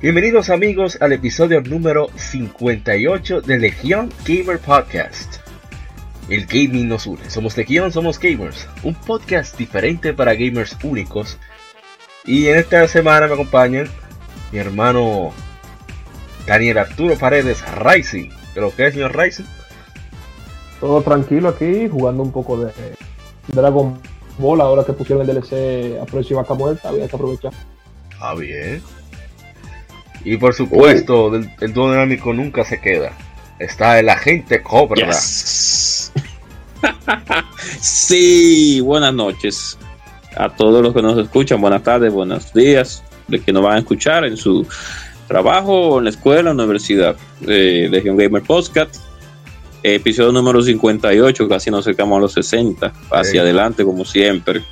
Bienvenidos amigos al episodio número 58 de Legión Gamer Podcast. El gaming nos une. Somos Legión, somos gamers. Un podcast diferente para gamers únicos. Y en esta semana me acompañan mi hermano Daniel Arturo Paredes Rising. ¿Pero qué es, señor Rising? Todo tranquilo aquí, jugando un poco de Dragon Ball. Ahora que pusieron el DLC a precio vaca muerta, había que aprovechar. Ah, bien. Y por supuesto, el, el dúo dinámico nunca se queda. Está el agente Cobra. Yes. sí, buenas noches a todos los que nos escuchan. Buenas tardes, buenos días. De que nos van a escuchar en su trabajo, en la escuela, en la universidad. Eh, Legion Gamer Podcast. Episodio número 58, casi nos acercamos a los 60. Hacia Sí. adelante, como siempre.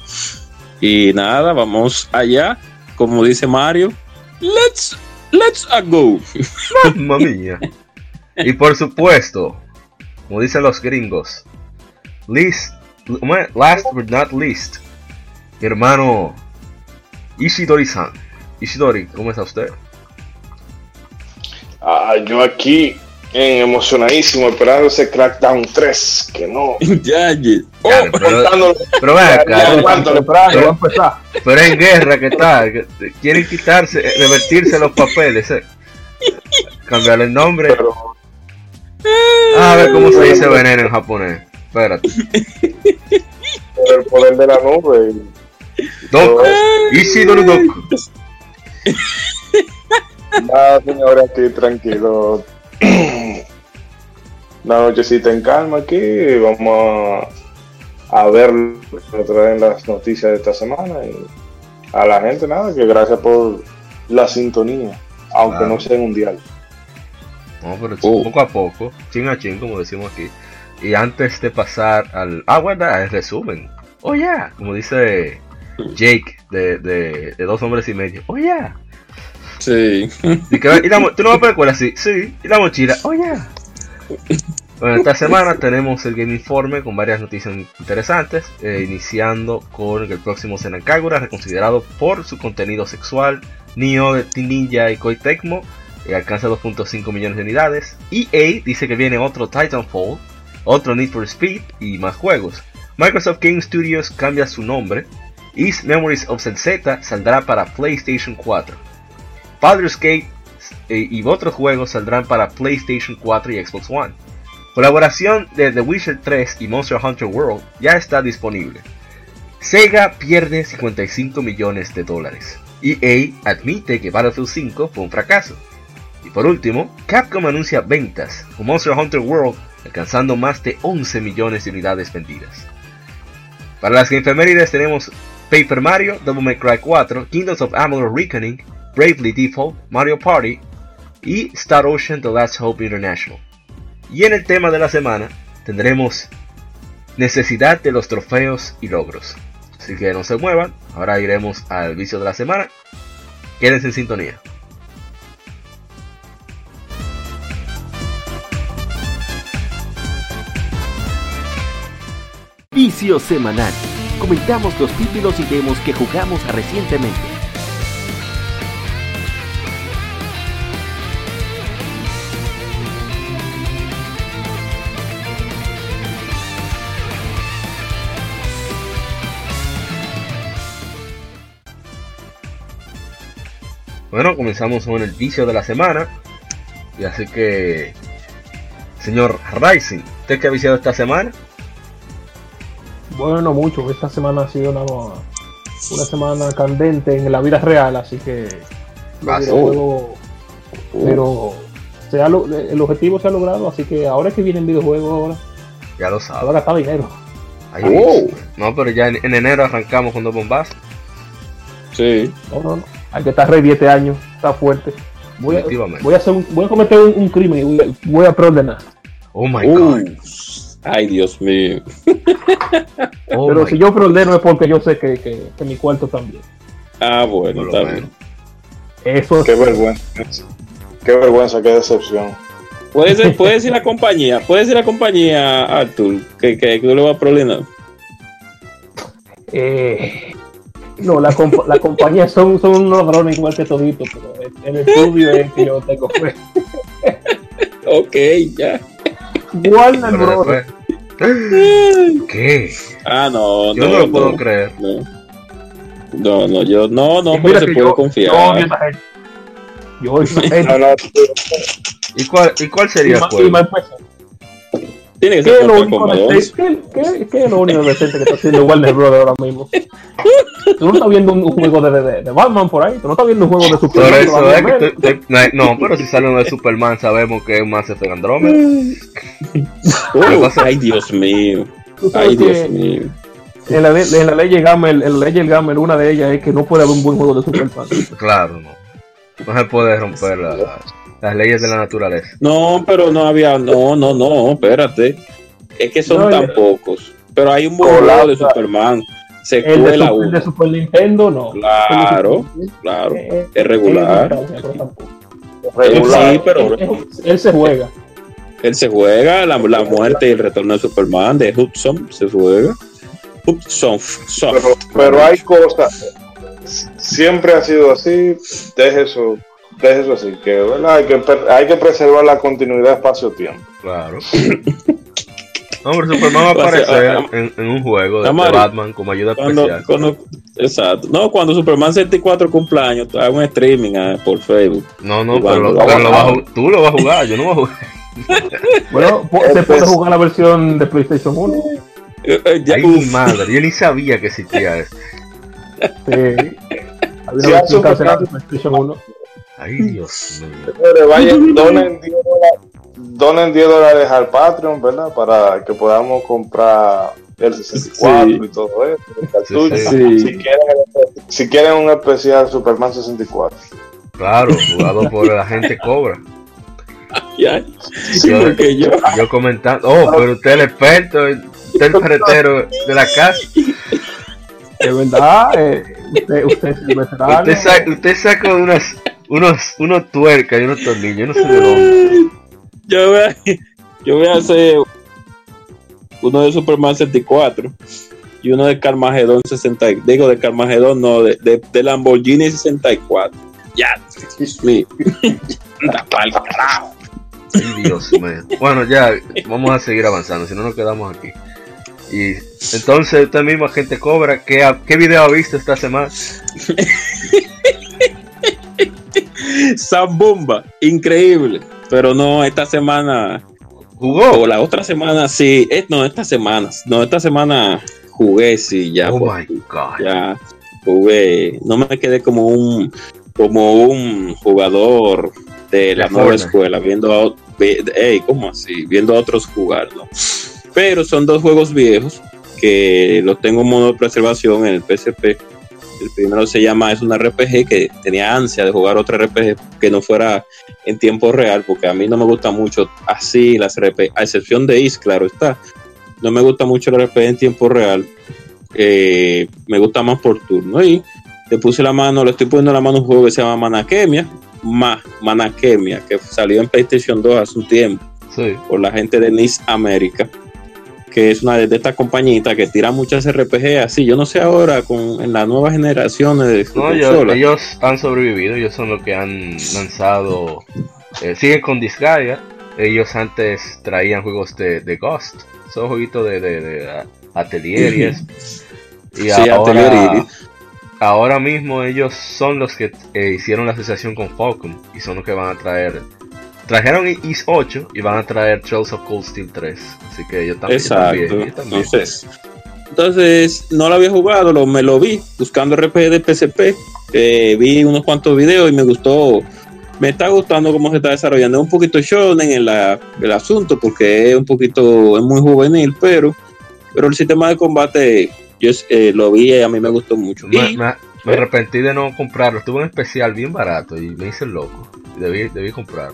Y nada, vamos allá. Como dice Mario, let's, let's a go. Mamma mía. Y por supuesto, como dicen los gringos, least, last but not least, mi hermano Ishidori-san. Ishidori, ¿cómo está usted? Ah, yo aquí eh, emocionadísimo esperando ese Crackdown 3, que no. ya, ya. Oh, Claro, pero-. Pero ven Ya, acá, ya, ¿cuánto le Temprano, pero- va a empezar. pero en guerra, ¿qué tal? Que Quieren quitarse, revertirse los papeles, eh. Cambiarle el nombre. Pero Ah, a ver cómo se dice veneno en japonés. Espérate. por el poder de la nube. Doku. Ishidori Doku. Nada, señora, aquí tranquilo. Una nochecita en calma aquí. Vamos a, a ver lo que traen las noticias de esta semana. Y a la gente, nada, que gracias por la sintonía, aunque Claro. no sea mundial. No, pero Oh. poco a poco, chin a chin, como decimos aquí. Y antes de pasar al. Ah, bueno, el resumen. Oh, yeah, como dice Jake de, de, de Dos Hombres y Medio. Oh, yeah. Sí. Y que- y la ¿Tú no vas a película así? Sí. Y la mochila. Oh, yeah. Bueno, esta semana tenemos el Game Informe con varias noticias interesantes, eh, iniciando con el próximo Zenan Kagura, reconsiderado por su contenido sexual, Nioh de Team Ninja y Koei Tecmo, eh, alcanza 2.5 millones de unidades. EA dice que viene otro Titanfall, otro Need for Speed y más juegos. Microsoft Game Studios cambia su nombre. East Memories of Z saldrá para PlayStation 4. Baldur's Gate eh, y otros juegos saldrán para PlayStation 4 y Xbox One. Colaboración de The Witcher 3 y Monster Hunter World ya está disponible. Sega pierde 55 millones de dólares. EA admite que Battlefield 5 fue un fracaso. Y por último, Capcom anuncia ventas con Monster Hunter World alcanzando más de 11 millones de unidades vendidas. Para las efemérides tenemos Paper Mario, Devil May Cry 4, Kingdoms of Amalur Reckoning, Bravely Default, Mario Party y Star Ocean The Last Hope International. Y en el tema de la semana tendremos necesidad de los trofeos y logros. Así que no se muevan, ahora iremos al vicio de la semana. Quédense en sintonía. Vicio semanal. Comentamos los títulos y demos que jugamos recientemente. Bueno, comenzamos con el vicio de la semana. Y así que, señor Rising, ¿usted qué ha viciado esta semana? Bueno, no mucho. Esta semana ha sido una, una semana candente en la vida real, así que videojuegos- pero se ha el objetivo se ha logrado, así que ahora es que vienen videojuegos ahora, Ya lo se va a sabe. gastar dinero. Ahí Oh. No, pero ya en, en enero arrancamos con dos bombazos. Sí. No, no, no. Hay que estar ready este año, está fuerte. Voy a, Definitivamente. voy a, hacer un- voy a cometer un, un crimen y voy a, voy a preordenar. Oh my Uh, god. ay, Dios mío. Oh Pero si yo preordeno es porque yo sé que, que, que mi cuarto también. Ah, bueno, está bien. Eso Qué vergüenza. Qué vergüenza, qué decepción. Puede ser, puede decir la compañía, puede decir la compañía, Arthur, que, que, que tú le vas a problemar. Eh, no, la, compa- la compañía son, son unos ladrones igual que toditos, pero en el estudio es que yo tengo fe. Ok, ya. Warner Bros. ¿Qué? Ah, no, Yo no, lo puedo creer. No. No, no, yo no, no, pero mira se puede yo- confiar. Yo. Yo ¿Y cuál, y cuál Y sería el y. Tiene que ¿Qué ser es lo único Kombat decente, 11. qué, qué- qué es lo único decente que está haciendo Warner Bros. ahora mismo? Tú no estás viendo un, un juego de, de, de Batman por ahí, tú no estás viendo un juego de Por Superman. eso todavía es que menos. tú- te- no, pero si sale uno de Superman sabemos que es un Mass Effect Andromeda. Ay, Dios mío. Ay, Dios mío. en la, de- en la ley Gamer, en la ley del Gamer, una de ellas es que no puede haber un buen juego de Superman. Claro, no. No se puede romper la- las leyes de la naturaleza. No, pero no había, no, no, no, espérate. Es que son No, tan pocos. Pero hay un buen de Superman. El de, Super, el de 1. Super Nintendo, no. Claro, claro. Eh, eh, Es regular. es tampoco. regular. Sí, pero- Él, él- él se juega. Él se juega, la, la muerte y el retorno de Superman de Hudson se juega. Hudson, Soft. Pero, pero hay cosas. Siempre ha sido así. Deje eso, deje eso así. Que, ¿verdad? Hay, que, hay que preservar la continuidad espacio-tiempo. Claro. Hombre, Superman va a O sea, aparecer ah, en, en un juego de, de Batman como ayuda Cuando, especial. cuando, exacto. No, cuando Superman 64 cumpleaños, haga un streaming ah, por Facebook. No, no, pero, lo- lo tú lo vas a jugar, yo no voy a jugar. Bueno, se puede jugar la versión de PlayStation 1. Eh, eh, ya- Ay, mi madre, yo ni sabía que existía eso. Sí. Había Sí, de PlayStation 1. Ay, Dios mío. Vayan, donen 10 dólares, donen 10 dólares al Patreon, ¿verdad? Para que podamos comprar el 64 Sí. y todo eso, el cartucho. Sí, sí. Si, quieren, si quieren un especial Superman 64. Claro, jugado por la gente cobra. ya. Sí, Yo- porque yo. Yo comentando, oh, pero usted es el experto, usted es el ferretero de la casa. De verdad, eh, usted, usted es el veterano. Usted, sa- usted saca unas, unos, unos tuercas y unos tornillos, yo no sé de dónde. Yo voy a, yo voy a hacer uno de Superman 64 y uno de Carmageddon 60. Digo, de Carmageddon, no, de, de, de Lamborghini 64. Ya, pa'l carajo. Dios mío. Bueno, ya vamos a seguir avanzando, si no nos quedamos aquí. Y entonces usted mismo, gente cobra, ¿qué, qué video ha visto esta semana? Zambomba, increíble. Pero no, esta semana, ¿Jugó? o la otra semana, sí. eh, no, esta semana, no, esta semana jugué, sí, ya. Oh por my god. ya jugué, no me quedé como un como un jugador de la De nueva escuela, viendo a, ¿cómo así? Viendo a otros jugar, ¿no? Pero son dos juegos viejos que los tengo en modo de preservación en el PSP. El primero se llama, es un RPG que tenía ansia de jugar otro RPG que no fuera en tiempo real, porque a mí no me gusta mucho así las RPG, a excepción de Is, claro está. No me gusta mucho el RPG en tiempo real, eh, me gusta más por turno. Y le puse la mano, le estoy poniendo la mano a un juego que se llama Manakemia, Ma, Manakemia, que salió en PlayStation 2 hace un tiempo Sí. por la gente de Nice América, que es una de, de estas compañitas que tira muchas RPG así. Yo no sé ahora con en las nuevas generaciones de No, ellos, consolas. ellos han sobrevivido, ellos son los que han lanzado, eh, siguen con Disgaea, ellos antes traían juegos de, de Ghost, son jueguitos de, de, de, Atelier y eso. Y Sí, Atelier ahora, ahora mismo ellos son los que eh, hicieron la asociación con Falcon y son los que van a traer. Trajeron Is 8 y van a traer Trails of Cold Steel 3. Así que ellos también. Exacto. también, también. Entonces, entonces, no lo había jugado, lo, me lo vi buscando RPG de PSP. eh, vi unos cuantos videos y me gustó. Me está gustando cómo se está desarrollando. Es un poquito shonen en la, el asunto porque es un poquito, es muy juvenil, pero, pero el sistema de combate yo eh, lo vi y a mí me gustó mucho. Me, Y- me- me arrepentí de no comprarlo. Tuve un especial bien barato y me hice el loco. debí, debí comprar.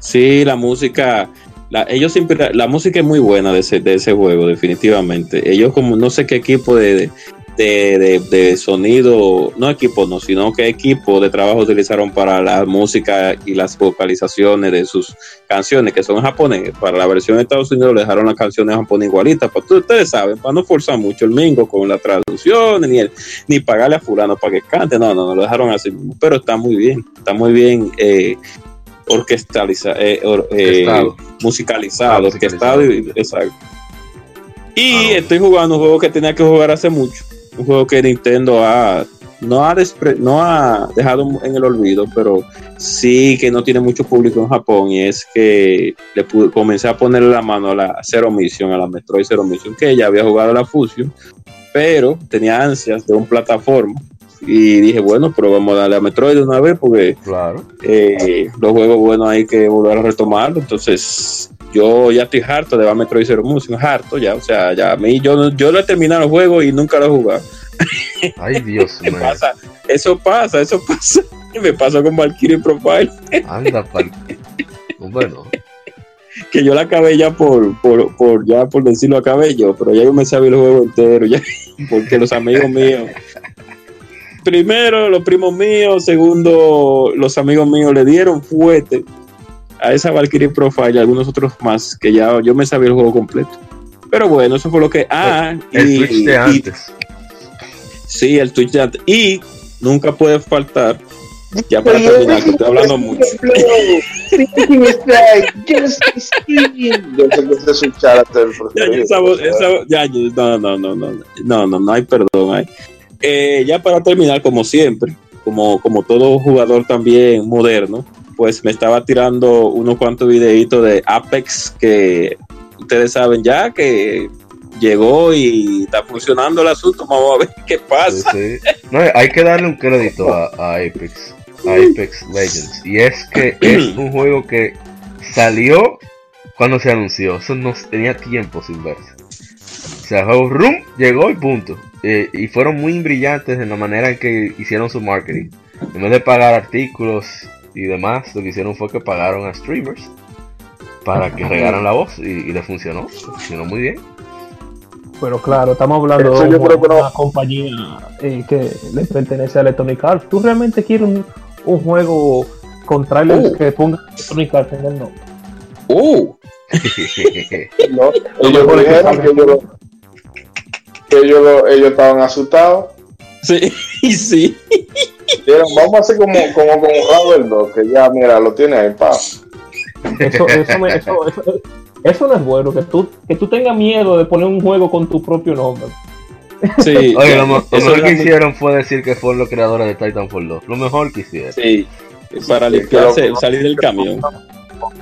Sí, la música, la, ellos siempre, la música es muy buena de ese, de ese juego, definitivamente. Ellos como no sé qué equipo de, de, de, sonido, no equipo no, sino qué equipo de trabajo utilizaron para la música y las vocalizaciones de sus canciones, que son japoneses. Para la versión de Estados Unidos le dejaron las canciones japonesas igualitas, pues ustedes saben, para no forzar mucho el mingo con la traducción, ni, el, ni pagarle a fulano para que cante, no, no, no, lo dejaron así pero está muy bien, está muy bien eh, orquestalizado, eh, or, eh, musicalizado, orquestado, y- exacto. Y Ah, estoy jugando un juego que tenía que jugar hace mucho, un juego que Nintendo ha no ha, despre- no ha dejado en el olvido, pero sí que no tiene mucho público en Japón y es que le pude, comencé a ponerle la mano a la Zero Mission, a la Metroid Zero Mission, que ya había jugado la Fusion, pero tenía ansias de un plataforma y dije, bueno, pero vamos a darle a Metroid de una vez porque Claro. eh, los juegos buenos hay que volver a retomarlo. Entonces, yo ya estoy harto de Metroid Zero Mission, harto ya. O sea, ya a mí, yo, yo no he terminado el juego y nunca lo he jugado. Ay, Dios ¿Qué mío. pasa? Eso pasa, eso pasa. Me pasó con Valkyrie Profile, Anda, pal. Bueno, que yo la acabé ya por, por, por, ya por decirlo acabé yo, pero ya yo me sabía el juego entero, ya, porque los amigos míos, primero los primos míos, segundo los amigos míos le dieron fuerte a esa Valkyrie Profile y algunos otros más que ya yo me sabía el juego completo. Pero bueno, eso fue lo que. Ah, el y- Switch de y- antes. Sí, el Twitch de antes. Y nunca puede faltar, ya para terminar, que estoy hablando mucho. Yo sé que ese es su character Ya, no, no, no, no, no, no, no hay perdón ahí. Eh, ya para terminar, como siempre, como, como todo jugador también moderno, pues me estaba tirando unos cuantos videitos de Apex que ustedes saben ya que llegó y está funcionando el asunto. Vamos a ver qué pasa. sí. No, hay que darle un crédito a, a Apex, a Apex Legends. Y es que es un juego que salió cuando se anunció. Eso no tenía tiempo sin verse. O sea, el juego rum, llegó y punto. Eh, y fueron muy brillantes en la manera en que hicieron su marketing. En vez de pagar artículos y demás, lo que hicieron fue que pagaron a streamers para que regaran la voz y, y le funcionó. Funcionó muy bien. Pero claro, estamos hablando Eso de una, creo que no. una compañía eh, que le pertenece a Electronic Arts. ¿Tú realmente quieres un, un juego con trailers Oh. que ponga Electronic Arts en el nombre? Uh, No, Lo ellos dijeron que ellos, ellos, lo- ellos estaban asustados. sí, y sí. Dijeron, vamos a hacer como, como con Ravel 2, que ya, mira, lo tiene ahí, pa. Eso, eso, me- eso, eso- eso no es bueno, que tú, que tú tengas miedo de poner un juego con tu propio nombre. sí Oye, lo, lo mejor que hicieron fue decir que fueron los creadores de Titanfall 2. Lo mejor que hicieron. Sí, para Sí, limpiarse, salir del camión. ¿Cómo,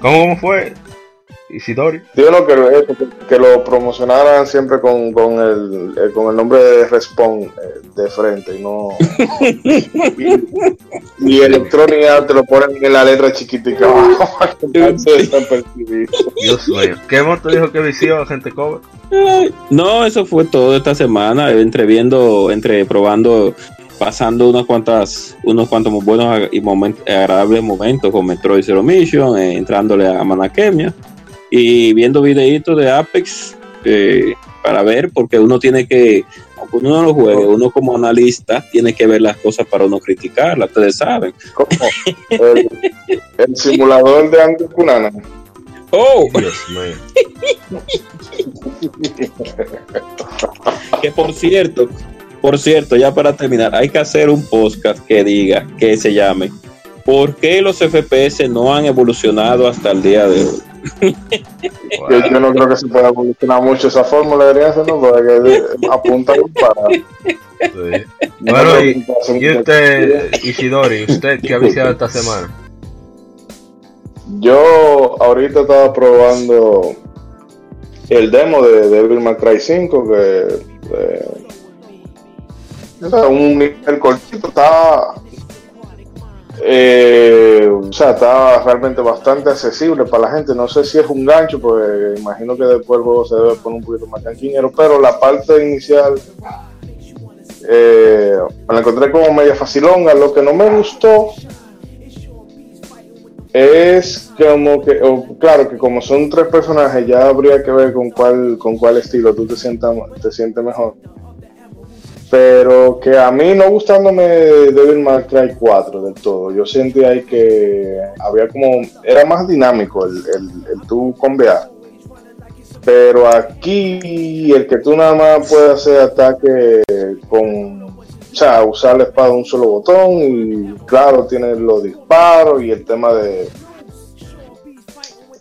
cómo fue? Isidori. Dijeron que, lo- que, que lo promocionaran siempre con, con, el, eh, con el nombre de Respawn eh, de frente y no. y, y Electronic Arts te lo ponen en la letra chiquitica abajo. Dios mío. ¿Qué moto dijo que vició gente cover? No, eso fue todo esta semana, entre viendo, entre probando, pasando unas cuantas, unos cuantos muy buenos y moment- agradables momentos con Metroid Zero Mission, eh, entrándole a Manakemia y viendo videitos de Apex eh, para ver, porque uno tiene que, aunque uno no lo juegue, uno como analista tiene que ver las cosas para uno criticarlas, ustedes saben. Como el, el simulador de Andy Kunana. Oh, Dios mío. que por cierto, por cierto, ya para terminar, hay que hacer un podcast que diga, que se llame, ¿por qué los FPS no han evolucionado hasta el día de hoy? Yo, yo no creo que se pueda evolucionar mucho esa fórmula, debería hacerlo, porque apunta para. Sí. Bueno, y, y usted, Isidori, ¿usted qué ha viciado esta semana? Yo ahorita estaba probando el demo de Devil May Cry 5 que eh, era un nivel cortito, estaba eh, o sea, estaba realmente bastante accesible para la gente. No sé si es un gancho, pues imagino que después el se debe poner un poquito más canquinero, pero la parte inicial eh, me la encontré como media facilonga. Lo que no me gustó es como que, claro que como son tres personajes, ya habría que ver con cuál, con cuál estilo tú te sientas, te sientes mejor. Pero que a mí no gustándome Devil May Cry 4 del todo, yo sentí ahí que había como, era más dinámico el, el, el tú convear. Pero aquí el que tú nada más puedes hacer ataque con, o sea, usar la espada de un solo botón y claro, tiene los disparos y el tema de...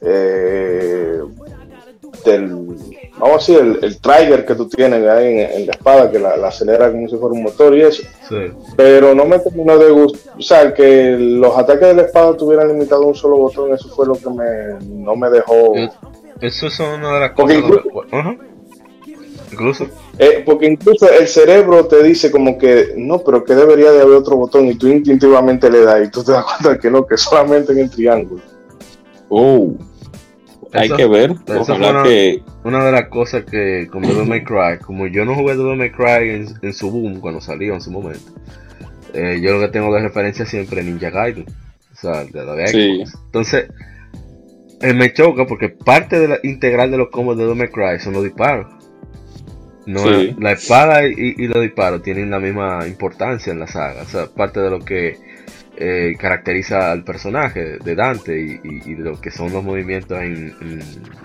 Eh, del, vamos a decir, el, el trigger que tú tienes ahí en, en la espada, que la, la acelera como si fuera un motor y eso. Sí. Pero no me terminó de gustar, o sea, que los ataques de la espada tuvieran limitado a un solo botón, eso fue lo que me, no me dejó... Eh, Eso es una de las cosas. incluso-. Incluso. Eh, porque incluso el cerebro te dice como que no, pero que debería de haber otro botón y tú instintivamente le das y tú te das cuenta que no, que solamente en el triángulo. Oh, hay Eso- que ver. Ojalá una- que. Una de las cosas que con Devil May Cry, como yo no jugué Devil May Cry en, en su boom cuando salió en su momento, eh, yo lo que tengo de referencia siempre es Ninja Gaiden, o sea, de la de Sí. Entonces, eh, me choca porque parte de la integral de los combos de Devil May Cry son los disparos. No, Sí. La espada y, y los disparos tienen la misma importancia en la saga, o sea, parte de lo que eh, caracteriza al personaje de Dante y, y- lo que son los movimientos en, en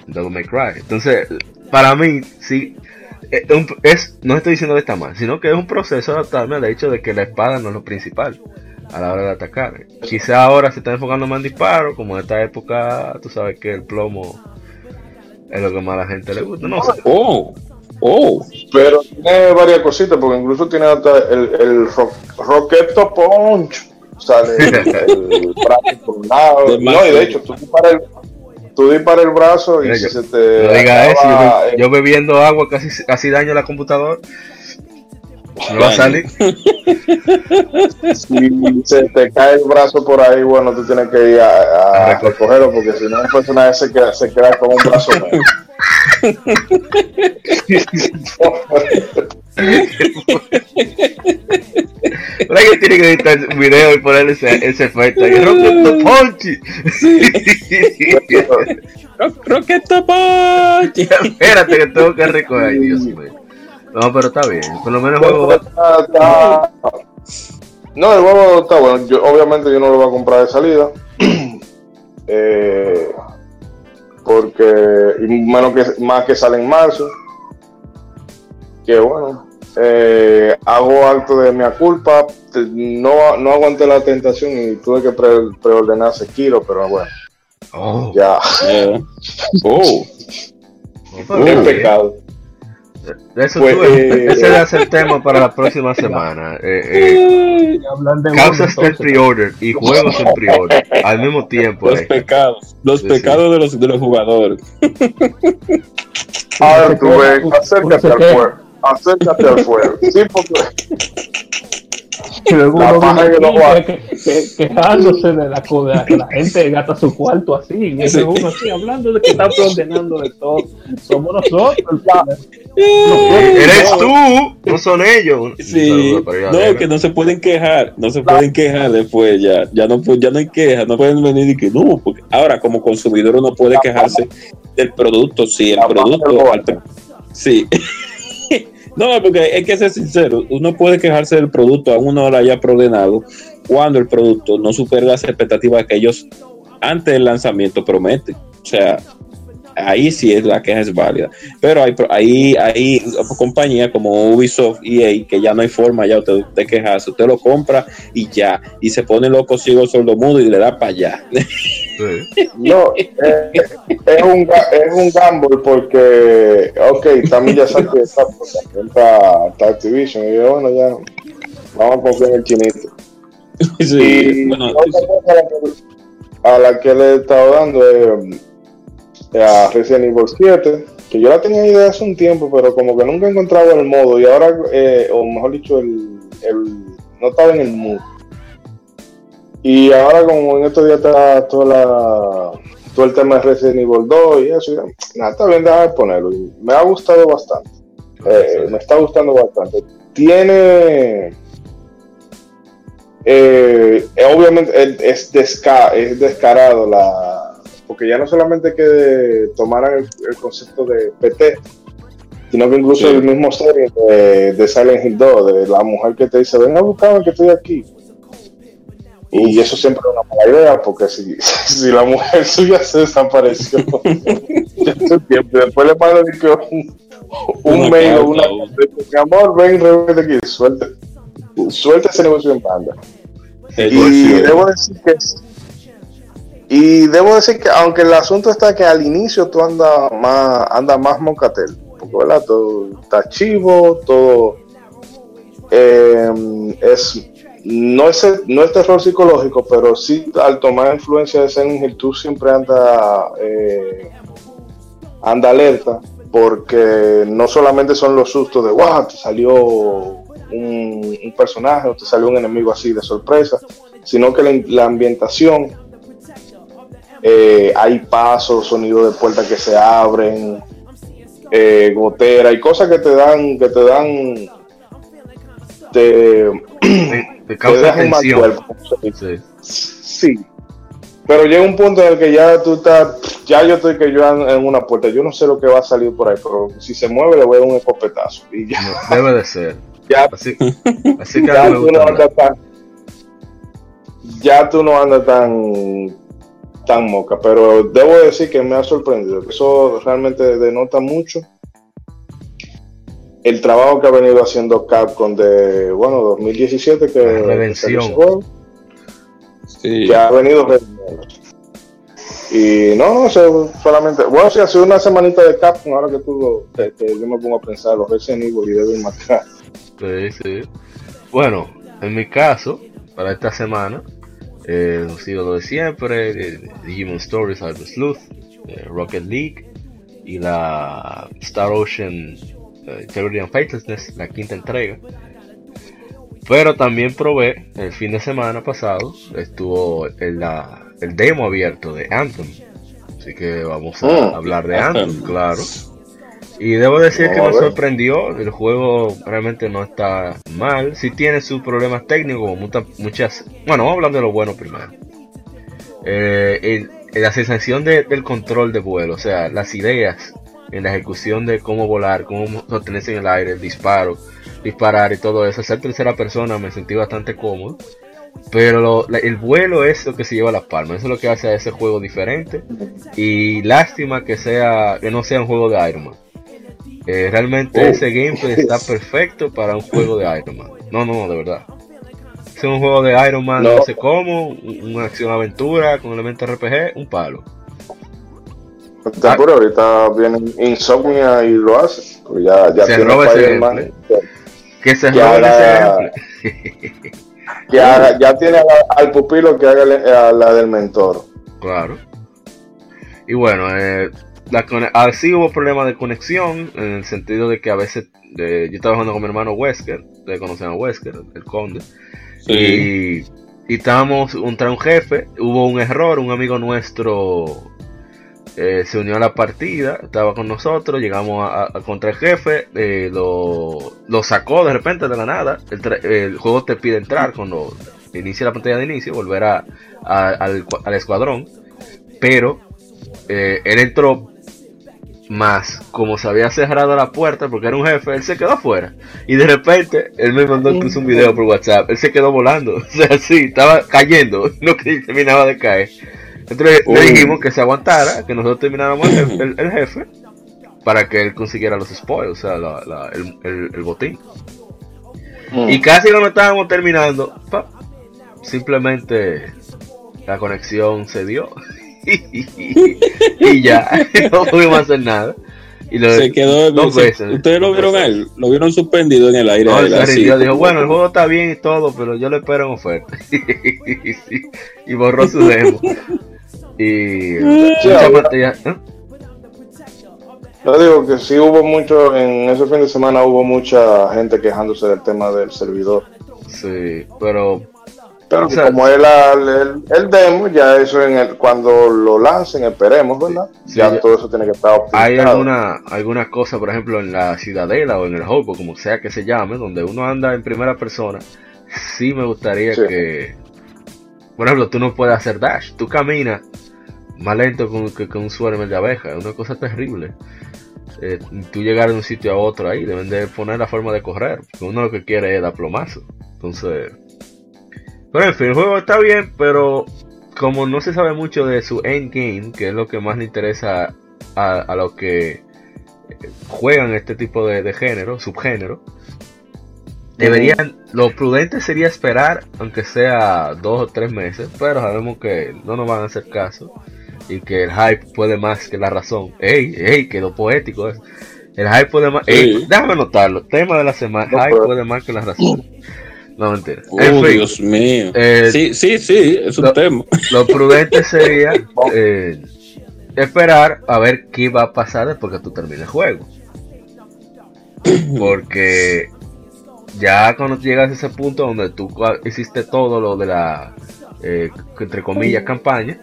Devil May Cry. Entonces, para mí, sí, eh, es, no estoy diciendo que está mal, sino que es un proceso adaptarme al hecho de que la espada no es lo principal a la hora de atacar. Quizá ahora se está enfocando más en disparos, como en esta época, tú sabes que el plomo es lo que más a la gente le gusta, no sé. Oh, oh. Pero tiene varias cositas, porque incluso tiene hasta el, el ro- Roqueto Punch. Sale el, brazo por un lado. No, y de hecho, tú disparas el, tú disparas el brazo y Mira, si yo- se te. No diga eso, yo, bebiendo agua casi, casi daño la computadora. Me va a salir. si se te cae el brazo por ahí, bueno, tú tienes que ir a, a A recoger. recogerlo, porque si no, el personaje se queda, se queda con un brazo menos. Pero alguien tiene que editar un video y ponerle ese, ese efecto. Rocket Punchy. Ro- Roqueta Punch. Espérate que tengo que recoger. Ay, Dios mío. No, pero está bien. Por lo menos el juego va. No, el juego está bueno. Yo, obviamente yo no lo voy a comprar de salida. Eh, porque menos que más que sale en marzo. Que bueno. Eh, hago acto de mi culpa. Te- No, no aguanté la tentación y tuve que pre- preordenar Sekiro, pero bueno, Oh, ya. Eh, Oh, Qué pecado. Eso Pues, tú- eh, ese va a ser el tema para la próxima semana. Eh, eh, de causas entonces. pre-order y juegos en pre-order al mismo tiempo. los eh. pecados. Los Sí, pecados de los, de los jugadores. A ver, se tú acércate al queda. Acércate al fuego. Sí, porque luego La uno paja aquí, va. que- que- quejándose de la, co- de que la gente gasta su cuarto así. Y ese uno así hablando de que está ordenando de todo. Somos nosotros. Eres tú, no son ellos. Sí, no, que no se pueden quejar, no se pueden quejar después ya, ya no, ya no hay queja, no pueden venir y que no, porque ahora como consumidor uno puede quejarse del producto, sí, el producto, sí, no, porque hay que ser sincero, uno puede quejarse del producto, aún no lo haya proordenado, cuando el producto no supera las expectativas que ellos antes del lanzamiento prometen, o sea, ahí sí es la queja es válida. Pero hay, pro- hay, hay compañías como Ubisoft, EA, que ya no hay forma ya usted de quejarse. Usted lo compra y ya. Y se pone loco ciego sordo mudo y le da para allá. Sí. No, eh, es, un, es un gamble porque, ok, también ya sabe que está, está, está Activision y yo, bueno, ya vamos a confiar en el chinito. Sí, y bueno, otra cosa a la, que, a la que le he estado dando es eh, a Resident Evil 7, que yo la tenía desde hace un tiempo, pero como que nunca he encontrado el modo y ahora, eh, o mejor dicho, el, el, no estaba en el mood. Y ahora como en estos días está toda la, todo el tema de Resident Evil 2 y eso, nada, está bien, déjame ponerlo. Y me ha gustado bastante. Eh, me está gustando bastante. Tiene eh, obviamente es, desca- es descarado la porque ya no solamente que tomaran el, el concepto de PT, sino que incluso Sí. el mismo serie de, de Silent Hill 2, de la mujer que te dice, ven a buscarme que estoy aquí. Y eso siempre es una mala idea, porque si, si la mujer suya se desapareció, después le que un, un Una mail o una mi amor, ven, revete aquí, suelta, suelta ese negocio en banda. Y debo decir que y debo decir que aunque el asunto está que al inicio tú andas más anda más moncatel porque verdad todo está chivo todo eh, es no es no es terror psicológico pero sí al tomar influencia de Silent tú siempre anda eh, anda alerta porque no solamente son los sustos de wow te salió un, personaje o te salió un enemigo así de sorpresa sino que la ambientación eh, hay pasos, sonidos de puertas que se abren, eh, gotera y cosas que te dan, que te dan, te, Te, te te causa mal cuerpo, dice. Sí. Sí. Pero llega un punto en el que ya tú estás, ya yo estoy que yo en una puerta, yo no sé lo que va a salir por ahí, pero si se mueve le voy a dar un escopetazo. Y ya, debe de ser. ya, Así, así que ya tú no andas tan, ya tú no andas tan, tan moca, pero debo decir que me ha sorprendido, eso realmente denota mucho el trabajo que ha venido haciendo Capcom de, bueno, 2017, que, La redención. que salió ese juego, Sí. que ha venido. Y no, no, eso solamente, bueno, sí, ha sido una semanita de Capcom, ahora que tú lo, yo me pongo a pensar, los Resident Evil y Devil May Cry. Sí, sí. Bueno, en mi caso, para esta semana, eh, lo de siempre: eh, Digimon Stories, Cyber Sleuth, eh, Rocket League y la Star Ocean eh, Integrity and Faithlessness, la quinta entrega. Pero también probé el fin de semana pasado, estuvo el, la- el demo abierto de Anthem. Así que vamos a Mm, hablar de. Anthem, claro. Y debo decir que a me sorprendió, el juego realmente no está mal, sí tiene sus problemas técnicos, muta- muchas... Bueno, vamos a hablar de lo bueno primero. Eh, el- la sensación de- del control de vuelo, o sea, las ideas en la ejecución de cómo volar, cómo sostenerse en el aire, el disparo, disparar y todo eso, ser tercera persona me sentí bastante cómodo. Pero lo- la- el vuelo es lo que se lleva las palmas, eso es lo que hace a ese juego diferente. Y lástima que sea que no sea un juego de Iron Man. Eh, realmente Oh. ese gameplay está perfecto para un juego de Iron Man. No, no, no, de verdad. Es un juego de Iron Man, no, No. sé cómo, un- una acción aventura con elementos RPG, un palo. Ah. apuro, ahorita viene Insomnia y lo hace. Ya, ya Se roba ese gameplay. Que se roben ese gameplay. que haga- ya tiene al pupilo que haga a la del mentor. Claro. Y bueno, eh, la así hubo problemas de conexión, en el sentido de que a veces eh, yo estaba jugando con mi hermano Wesker, ustedes conocen a Wesker, el conde, Sí. y, y estábamos contra un jefe, hubo un error, un amigo nuestro eh, se unió a la partida, estaba con nosotros, llegamos a, a- contra el jefe, eh, lo, lo sacó de repente de la nada, el, juego te pide entrar cuando inicia la pantalla de inicio, volver a, a- al, cua- al escuadrón, pero eh, él entró más, como se había cerrado la puerta porque era un jefe, él se quedó afuera. Y de repente, él me mandó incluso un video por WhatsApp, él se quedó volando, o sea, sí, estaba cayendo, no que terminaba de caer. Entonces le dijimos que se aguantara, que nosotros termináramos el, jefe- el- el jefe, para que él consiguiera los spoils, o sea, la- la- el, el- el botín. Mm. Y casi cuando estábamos terminando, pa, simplemente la conexión se dio. y ya, no pudimos hacer nada. Y lo, Se quedó. dos se- veces. Ustedes lo vieron a él, lo vieron suspendido en el aire. No, se rindió, dijo, bueno, el juego está bien y todo, pero yo le espero en oferta. y borró su demo. Y mucha pantalla- ¿eh? Yo digo que sí hubo mucho, en ese fin de semana hubo mucha gente quejándose del tema del servidor. Sí, pero Pero O sea, como es el, el demo, ya eso en el, cuando lo lancen, esperemos, ¿verdad? Sí, ya ya- todo eso tiene que estar optimizado. hay alguna, alguna cosa, por ejemplo, en la ciudadela o en el Hobo, como sea que se llame, donde uno anda en primera persona, sí me gustaría que, por ejemplo, tú no puedes hacer dash, tú caminas más lento que, que un suerme de abeja, es una cosa terrible. Eh, tú llegar de un sitio a otro ahí, deben de poner la forma de correr, porque uno lo que quiere es dar plomazo. Entonces, pero en fin, el juego está bien, pero como no se sabe mucho de su endgame, que es lo que más le interesa a, a los que juegan este tipo de, de género, subgénero, deberían, lo prudente sería esperar, aunque sea dos o tres meses, pero sabemos que no nos van a hacer caso y que el hype puede más que la razón. Ey, ey, quedó poético eso. El hype puede más. Ey, déjame anotarlo. Tema de la semana: hype puede más que la razón. No mentira. Oh, Dios mío. Eh, sí, sí, sí, es un lo- tema. Lo prudente sería eh, esperar a ver qué va a pasar después que tú termines el juego. Porque ya cuando llegas a ese punto donde tú hiciste todo lo de la, eh, entre comillas, campaña,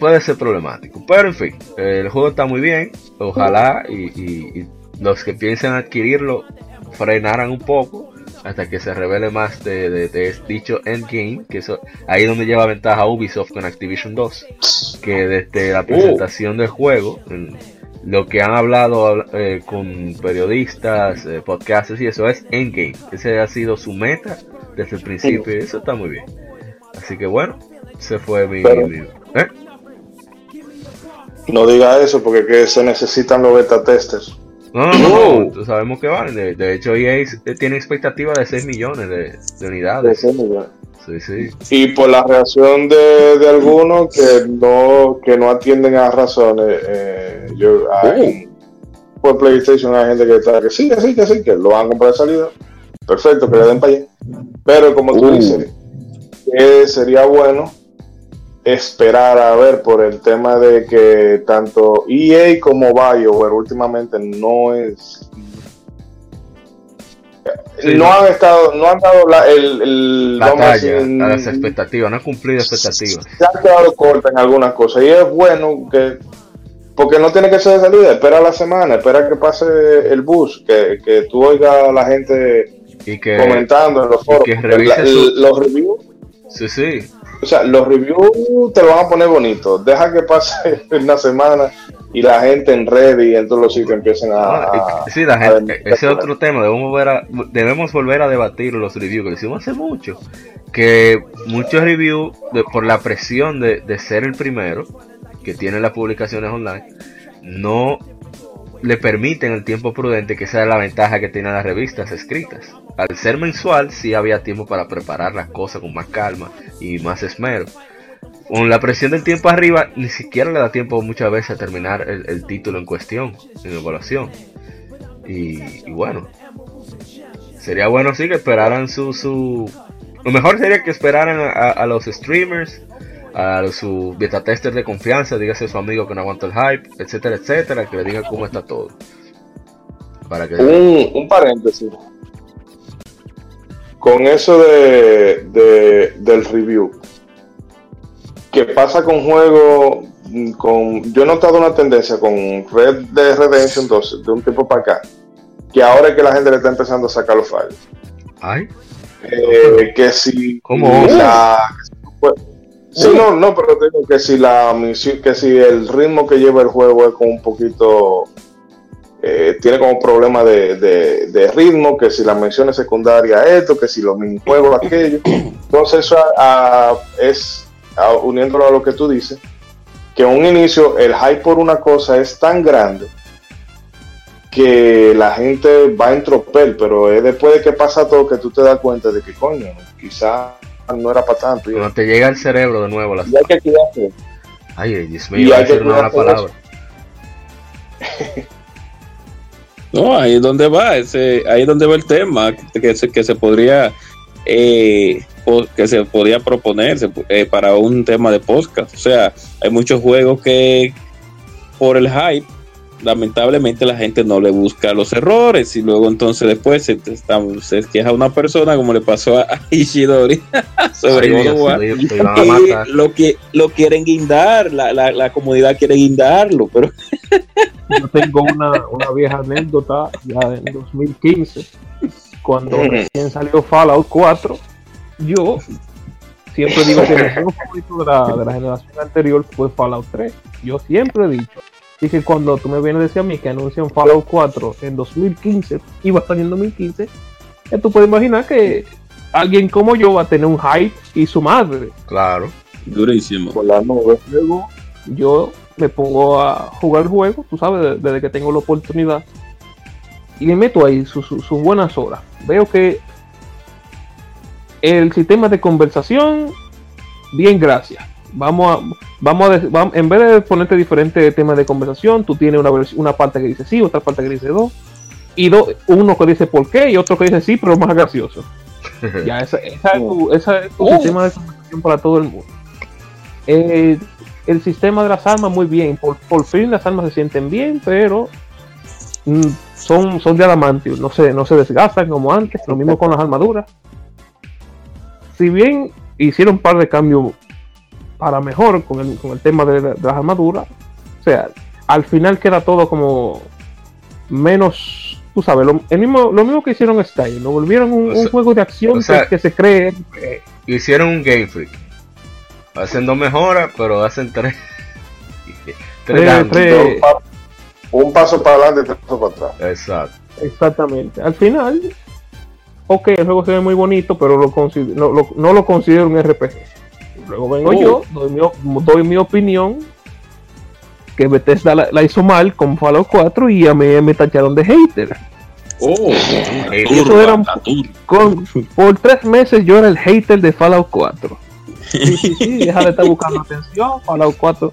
puede ser problemático. Pero en fin, el juego está muy bien. Ojalá y, y- y los que piensan adquirirlo frenaran un poco hasta que se revele más de, de- de dicho endgame, que eso ahí es donde lleva ventaja Ubisoft con Activision 2, que desde la presentación del juego, lo que han hablado eh, con periodistas, eh, podcasters y eso es endgame, ese ha sido su meta desde el principio y eso está muy bien. Así que bueno, se fue mi... Pero- mi- ¿eh? No diga eso porque que se necesitan los beta testers. No, no, no, no, tú sabemos que van. De, de hecho, EA es- tiene expectativa de 6 millones de, de unidades. Sí, sí. Y por la reacción de, de algunos que no que no atienden a razones, eh, yo hay, por PlayStation hay gente que está que sí, que sí, que sí, que lo van a comprar de salida. Perfecto, que le den para allá. Pero como tú Uh. dices, que sería bueno esperar a ver por el tema de que tanto EA como BioWare últimamente no es Sí, no no. han estado no han dado la, el, el La vamos a las expectativas, no ha cumplido expectativas. se han quedado cortas en algunas cosas y es bueno que porque no tiene que ser de salida, espera la semana, espera que pase el bus, que, que tú oigas a la gente Y que. comentando en los foros. que la- su- los reviews, Sí, sí. O sea, los reviews te lo van a poner bonito. Deja que pase una semana y la gente en red y en todos los sitios empiecen a, Ah, a- sí, la a gente, demostrar. ese es otro tema. Debemos volver, a, debemos volver a debatir los reviews que lo hicimos hace mucho. Que muchos reviews, de- por la presión de, de ser el primero que tiene las publicaciones online, no le permiten el tiempo prudente, que es la ventaja que tienen las revistas escritas. Al ser mensual, sí había tiempo para preparar las cosas con más calma y más esmero. Con la presión del tiempo arriba, ni siquiera le da tiempo muchas veces a terminar el, título en cuestión, en evaluación. Y, bueno, sería bueno sí que esperaran su, su... Lo mejor sería que esperaran a, los streamers, a su beta tester de confianza, dígase a su amigo que no aguanta el hype, etcétera, etcétera, que le diga cómo está todo. Para que... un, un paréntesis. Con eso de, de- del review. ¿Qué pasa con juegos? mm, Con, yo he notado una tendencia con Red Dead Redemption 2 de un tiempo para acá. Que ahora es que la gente le está empezando a sacar los fallos. Ay, Eh, que si ¿Cómo? la sí no no pero te digo que si la misión que si el ritmo que lleva el juego es como un poquito eh, tiene como problema de, de- de ritmo que si las misiones secundarias esto que si los minijuegos aquello entonces eso a- a- es a- uniéndolo a lo que tú dices que en un inicio el hype por una cosa es tan grande que la gente va en tropel, pero es después de que pasa todo que tú te das cuenta de que coño, quizá no era para tanto. Cuando te llega al cerebro de nuevo las... y hay que cuidarse. Ay, Dios Y mío, hay que una palabra. No, ahí es donde va, ese, ahí es donde va el tema, que, se, que se podría eh, que se podría proponer se pu- eh, para un tema de podcast. O sea, hay muchos juegos que por el hype, lamentablemente la gente no le busca los errores y luego entonces después se, está- se queja una persona como le pasó a, a Ishidori sobre Ay, God lo, a Y que lo quieren guindar, la, la, la comunidad quiere guindarlo, pero Yo tengo una, una vieja anécdota ya en 2015 cuando recién salió Fallout 4, yo siempre digo que el juego favorito de la, de la generación anterior fue Fallout 3. Yo siempre he dicho. Así que cuando tú me vienes a decir a mí que anuncian Fallout 4 en 2015 y va a salir en 2015, ya tú puedes imaginar que alguien como yo va a tener un hype y su madre. Claro. Durísimo. Por la nube. Luego yo me pongo a jugar el juego, tú sabes, de- desde que tengo la oportunidad. Y le meto ahí sus sus- sus buenas horas. Veo que el sistema de conversación, bien, gracias. Vamos a, vamos a, en vez de ponerte diferentes temas de conversación, tú tienes una, una parte que dice sí, otra parte que dice no. Y do- uno que dice por qué y otro que dice sí, pero más gracioso. Ya, esa, esa es tu, esa es tu Oh. sistema de conversación para todo el mundo. Eh, el sistema de las armas, muy bien. Por, por fin las armas se sienten bien, pero mm, son, son de adamantium. No se, no se desgastan como antes. Lo mismo con las armaduras. Si bien hicieron un par de cambios para mejor con el, con el tema de, de las armaduras, o sea, al final queda todo como menos, tú sabes, lo, el mismo, lo mismo que hicieron Sky, lo volvieron un, sea- juego de acción o sea- que, se cree. eh, Hicieron un Game Freak. Hacen dos mejoras, pero hacen tres. tres Tres- cambios. tres- Un pa- Un paso para adelante y tres pasos para atrás. Exacto. Exactamente. Al final, ok, el juego se ve muy bonito, pero lo consider- no, lo, no lo considero un RPG. Luego vengo Oh. yo, doy mi, doy mi opinión, que Bethesda la, la hizo mal con Fallout 4 y a mí me tacharon de hater. Oh, Y eso era un- la turba. Con, por tres meses yo era el hater de Fallout 4. Sí, sí, sí, deja de estar buscando atención, Fallout 4.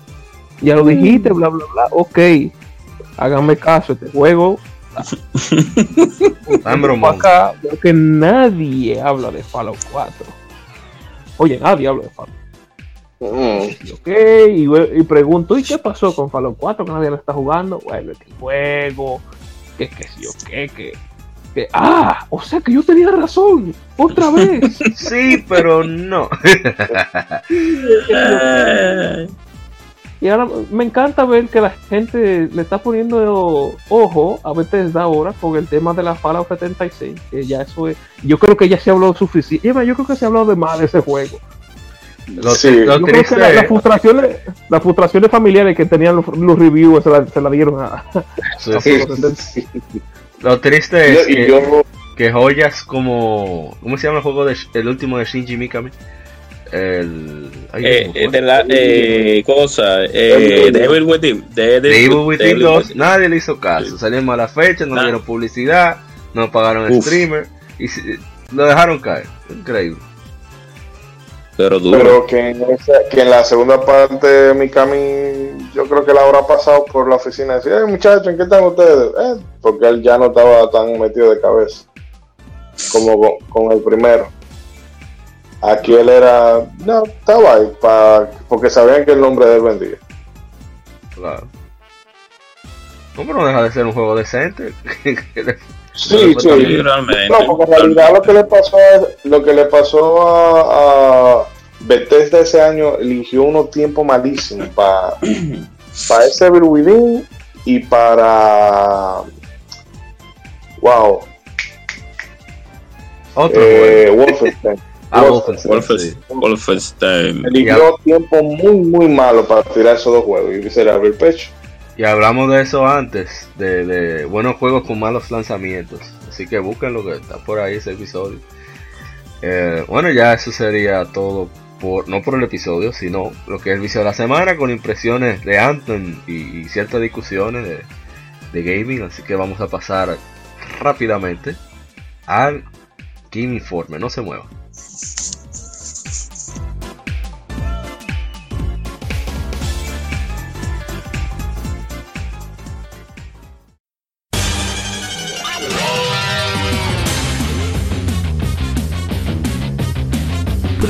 Ya lo dijiste, bla, bla, bla. Ok, háganme caso, este juego acá veo que nadie habla de Fallout 4. Oye, nadie habla de Fallout. Mm. Y, ok, y, pregunto, ¿y qué pasó con Fallout 4 que nadie lo está jugando? Bueno, que juego, que que sí o qué, que, que... Ah, o sea que yo tenía razón, otra vez. Sí, pero no. y ahora me encanta ver que la gente le está poniendo ojo a Bethesda ahora con el tema de la Fallout 76. Que ya eso es, yo creo que ya se habló suficiente. Yo creo que se ha hablado de más de ese juego. Lo, Sí. lo Yo creo que la- las triste, frustraciones, las frustraciones familiares que tenían los, los reviews se la, se la dieron a, sí, a sí. Fallout 76. lo triste es Y, y que, yo, que joyas como. ¿Cómo se llama el juego de, el último de Shinji Mikami? El. ay, Eh, ¿cómo eh, de la eh, cosa, eh, Devil Devil Within, de, The Evil Within Devil 2, Within. nadie le hizo caso. Salió en mala fecha, no Nah. dieron publicidad, no pagaron Uf. streamer y lo dejaron caer. Increíble. Pero duro. pero que en, esa- que en la segunda parte de Mikami, yo creo que la habrá pasado por la oficina y decía, eh, muchachos, ¿en qué están ustedes? Eh, porque él ya no estaba tan metido de cabeza como con, con el primero. Aquí él era, no, estaba ahí, pa- porque sabían que el nombre de él vendía. Claro. Pero no deja de ser un juego decente. Sí, sí. No, porque en realidad lo que le pasó a, lo que le pasó a, a Bethesda ese año eligió unos tiempos malísimos para para ese Evil Within y para wow Otro eh. Wolfenstein. Ah, Wolfenstein. Wolfenstein. Wolfenstein. Eligió tiempo muy muy malo para tirar esos dos juegos y se le abrió el pecho. Y hablamos de eso antes, de, buenos juegos con malos lanzamientos. Así que busquen lo que está por ahí ese episodio. Eh, bueno, ya eso sería todo, por no por el episodio, sino lo que es el vicio de la semana con impresiones de Anthem y, ciertas discusiones de, de gaming. Así que vamos a pasar rápidamente al Game Informe. No se mueva.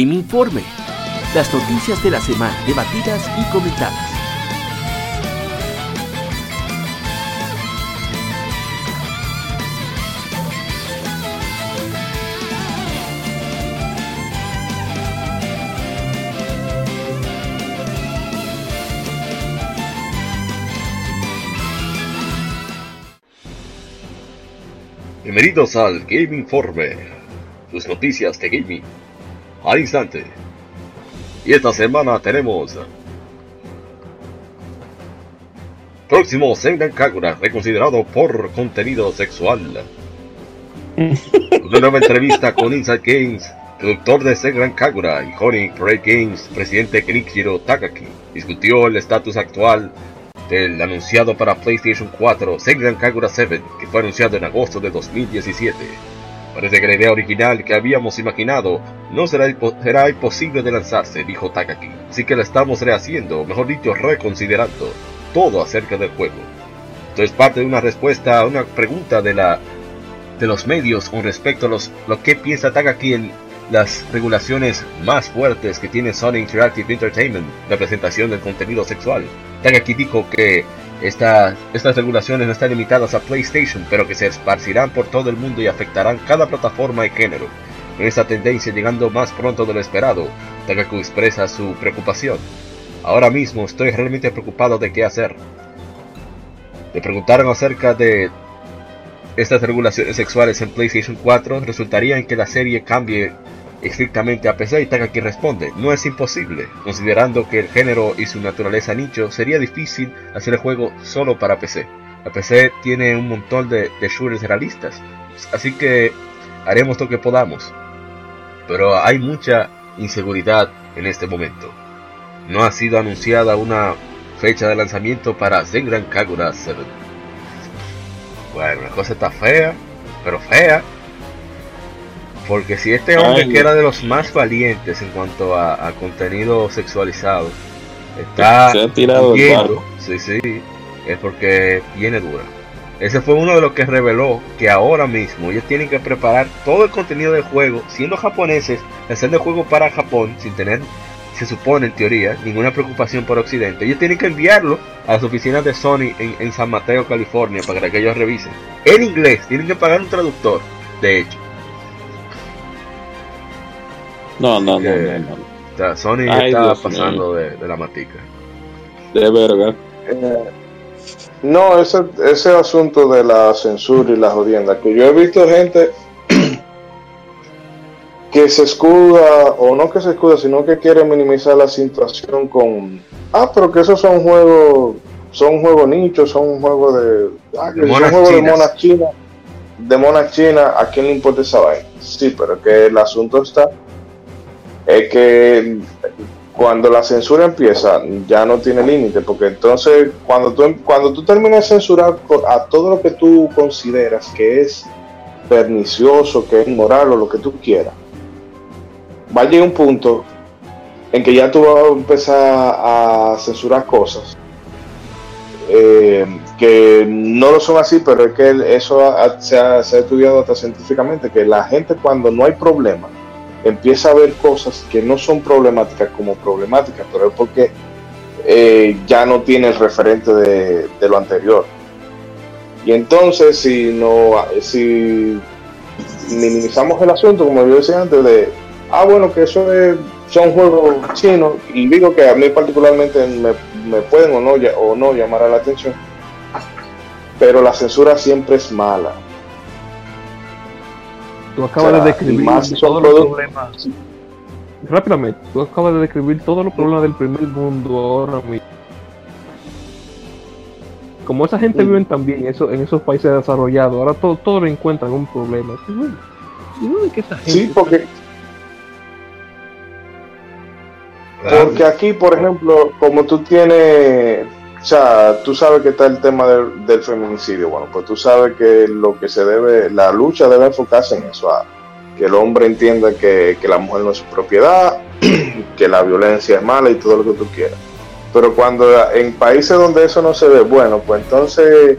Game Informe. Las noticias de la semana debatidas y comentadas. Bienvenidos al Game Informe, tus noticias de gaming al instante. Y esta semana tenemos próximo Senran Kagura reconsiderado por contenido sexual. Una nueva entrevista con Inside Games, productor de Senran Kagura y Honey Parade Games, presidente Kenichiro Takaki, discutió el estatus actual del anunciado para PlayStation 4 Senran Kagura 7, que fue anunciado en agosto de 2017. Parece que la idea original que habíamos imaginado no será, será imposible de lanzarse, dijo Takaki. Así que la estamos rehaciendo, mejor dicho, reconsiderando todo acerca del juego. Esto es parte de una respuesta a una pregunta de la de los medios con respecto a los, lo que piensa Takaki en las regulaciones más fuertes que tiene Sony Interactive Entertainment, la presentación del contenido sexual. Takaki dijo que esta, estas regulaciones no están limitadas a PlayStation, pero que se esparcirán por todo el mundo y afectarán cada plataforma y género. Con esta tendencia llegando más pronto de lo esperado, Takaki expresa su preocupación. Ahora mismo estoy realmente preocupado de qué hacer. Le preguntaron acerca de estas regulaciones sexuales en PlayStation 4, resultaría en que la serie cambie estrictamente a PC y Takaki responde, no es imposible, considerando que el género y su naturaleza nicho, sería difícil hacer el juego solo para PC. La PC tiene un montón de, de shooters realistas, así que haremos lo que podamos. Pero hay mucha inseguridad en este momento. No ha sido anunciada una fecha de lanzamiento para Zenran Kagura 7. Bueno, la cosa está fea, pero fea. Porque si este hombre que era de los más valientes en cuanto a, a contenido sexualizado está Se ha tirado el huyendo, barro. sí, sí, es porque viene dura. Ese fue uno de los que reveló que ahora mismo ellos tienen que preparar todo el contenido del juego, siendo japoneses, haciendo el juego para Japón sin tener, se supone en teoría, ninguna preocupación por Occidente. Ellos tienen que enviarlo a las oficinas de Sony en, en San Mateo, California, para que ellos revisen. En inglés, tienen que pagar un traductor, de hecho. No, no, no, Que- no, no. O sea, Sony Ay, está Dios pasando de, de la matica. De verga. Eh, no, ese, ese asunto de la censura y la jodienda, que yo he visto gente que se escuda, o no que se escuda, sino que quiere minimizar la situación con, ah, pero que esos son juegos, son juegos nichos, son juegos de, ah, que De son juegos de monas chinas, de monas chinas, ¿a quién le importa esa vaina? Sí, pero que el asunto está, es que cuando la censura empieza ya no tiene límite, porque entonces cuando tú, cuando tú terminas de censurar a todo lo que tú consideras que es pernicioso, que es inmoral o lo que tú quieras, va a llegar un punto en que ya tú vas a empezar a censurar cosas eh, que no lo son así, pero es que eso se, ha, se ha estudiado hasta científicamente, que la gente cuando no hay problema, empieza a ver cosas que no son problemáticas como problemáticas, pero es porque eh, ya no tiene el referente de, lo anterior. Y entonces, si no, si minimizamos el asunto, como yo decía antes, de, ah, bueno, que eso es, son juegos chinos, y digo que a mí particularmente me, me pueden o no, o no llamar a la atención, pero la censura siempre es mala. Tú acabas O sea, de describir más todos los problemas. Rápidamente, tú acabas de describir todos los problemas del primer mundo ahora mismo. Como esa gente vive también eso, en esos países desarrollados, ahora todo, todo le encuentran un problema. ¿Y dónde- ¿Y dónde es que esa gente? Sí, porque Porque aquí, por ejemplo, como tú tienes, o sea, tú sabes que está el tema del, feminicidio, bueno, pues tú sabes que lo que se debe, la lucha debe enfocarse en eso, a que el hombre entienda que, que la mujer no es su propiedad, que la violencia es mala y todo lo que tú quieras. Pero cuando en países donde eso no se ve, bueno, pues entonces,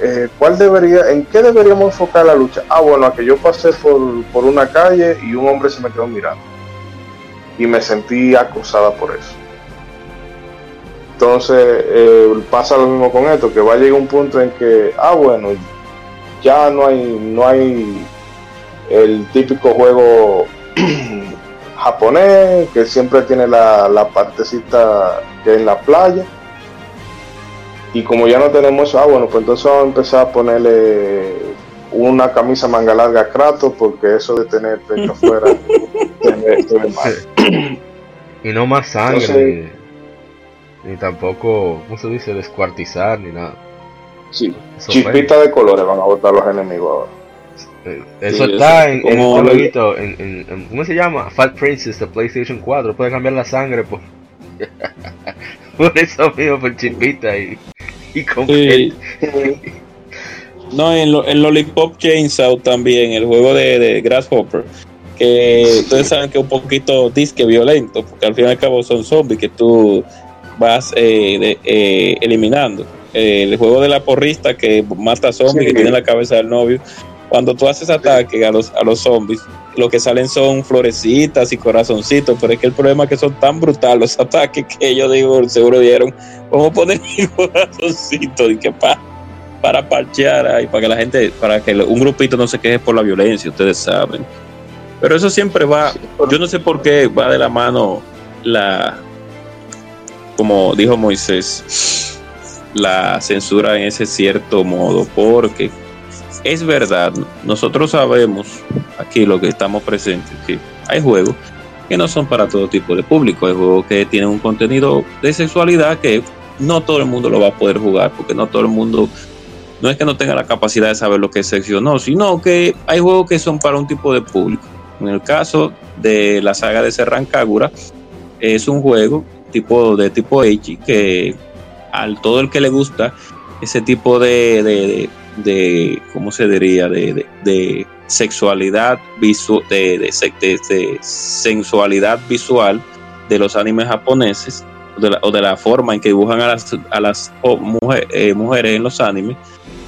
eh, ¿cuál debería, en qué deberíamos enfocar la lucha? Ah, bueno, a que yo pasé por, por una calle y un hombre se me quedó mirando. y me sentí acosada por eso. Entonces eh, pasa lo mismo con esto, que va a llegar un punto en que, ah bueno, ya no hay, no hay el típico juego japonés que siempre tiene la, la partecita que es en la playa. Y como ya no tenemos eso, ah bueno, pues entonces vamos a empezar a ponerle una camisa manga larga a Kratos porque eso de tener pecho afuera se ve mal. Y no más sangre, Entonces- ni, tampoco, ¿cómo se dice? Descuartizar, ni nada. Sí, Eso chispitas de colores van a botar los enemigos ahora. Eh, Eso Sí, está eso, en, en lo- jueguito, en, en- en- ¿cómo se llama? Fat Princess de PlayStation 4. Puede cambiar la sangre por, por eso mismo, por chipita y, y con Sí. No, en, lo- en Lollipop Chainsaw también, el juego de, de Grasshopper, que ustedes saben que es un poquito disque violento, porque al fin y al cabo son zombies que tú vas eh, eh, eliminando. Eh, el juego de la porrista que mata zombies, Sí. que tiene la cabeza del novio. Cuando tú haces ataque a los, a los zombies, lo que salen son florecitas y corazoncitos, pero es que el problema es que son tan brutales los ataques que ellos digo, seguro dieron, vamos a poner mi corazoncito y que pa para parchear ahí, para que la gente, para que un grupito no se queje por la violencia, ustedes saben. Pero eso siempre va, yo no sé por qué va de la mano la, como dijo Moisés, la censura en ese cierto modo, porque es verdad, nosotros sabemos aquí lo que estamos presentes, que hay juegos que no son para todo tipo de público, hay juegos que tienen un contenido de sexualidad que no todo el mundo lo va a poder jugar, porque no todo el mundo no es que no tenga la capacidad de saber lo que es sexo o no, sino que hay juegos que son para un tipo de público. En el caso de la saga de Serran Kagura, es un juego tipo de tipo H que al todo el que le gusta ese tipo de, de, de, ¿cómo se diría? De, de, sexualidad visual, de, sensualidad visual de los animes japoneses o de la, forma en que dibujan a las, a las oh, mujer, mujeres en los animes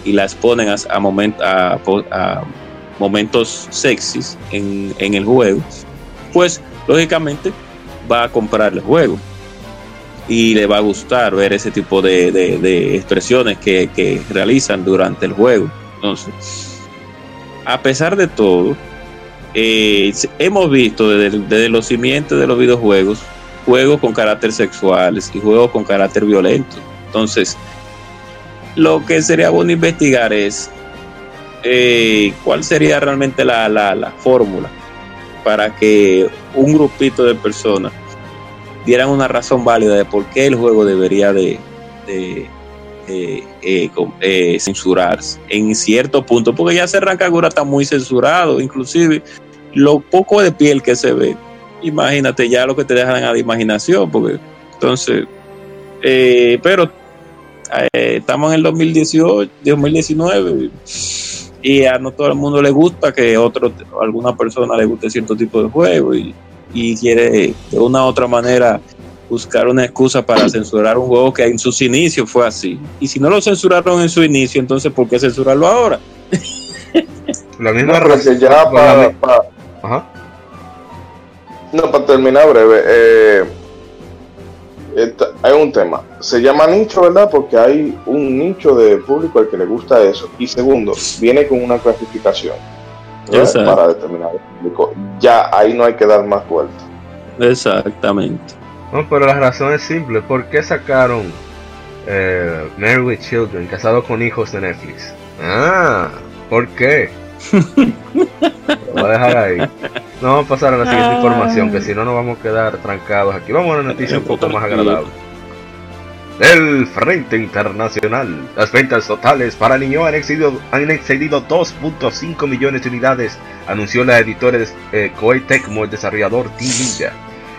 y las ponen a, a, moment, a momentos sexys en, en, el juego, pues lógicamente va a comprar el juego y le va a gustar ver ese tipo de, de, expresiones que, que, realizan durante el juego. Entonces, a pesar de todo, eh, hemos visto desde, desde, los cimientos de los videojuegos juegos con carácter sexuales y juegos con carácter violento. Entonces, lo que sería bueno investigar es eh, cuál sería realmente la, la, la fórmula para que un grupito de personas dieran una razón válida de por qué el juego debería de, eh, eh, eh, censurarse en cierto punto, porque ya Serran Kagura está muy censurado, inclusive lo poco de piel que se ve, imagínate ya lo que te dejan a la imaginación, porque entonces, eh, pero estamos en el 2018, 2019 y a no todo el mundo le gusta que otro, alguna persona le guste cierto tipo de juego y, y quiere de una u otra manera buscar una excusa para censurar un juego que en sus inicios fue así. Y si no lo censuraron en su inicio, entonces ¿por qué censurarlo ahora? La misma no, razón. Ya para, para... Ajá. No, para terminar breve, eh, esta, hay un tema. Se llama nicho, ¿verdad? Porque hay un nicho de público al que le gusta eso. Y segundo, viene con una clasificación para determinar el público. Ya ahí no hay que dar más vueltas. Exactamente. No, pero la razón es simple. ¿Por qué sacaron eh, Married with Children, casado con hijos de Netflix? Ah, ¿por qué? Lo voy a dejar ahí. No vamos a pasar a la siguiente información, que si no nos vamos a quedar trancados aquí. Vamos a una noticia un poco más agradable. Del Frente Internacional, las ventas totales para Niño han excedido, han excedido 2.5 millones de unidades, anunció la editora eh, Koei Tecmo, el desarrollador Team Ninja.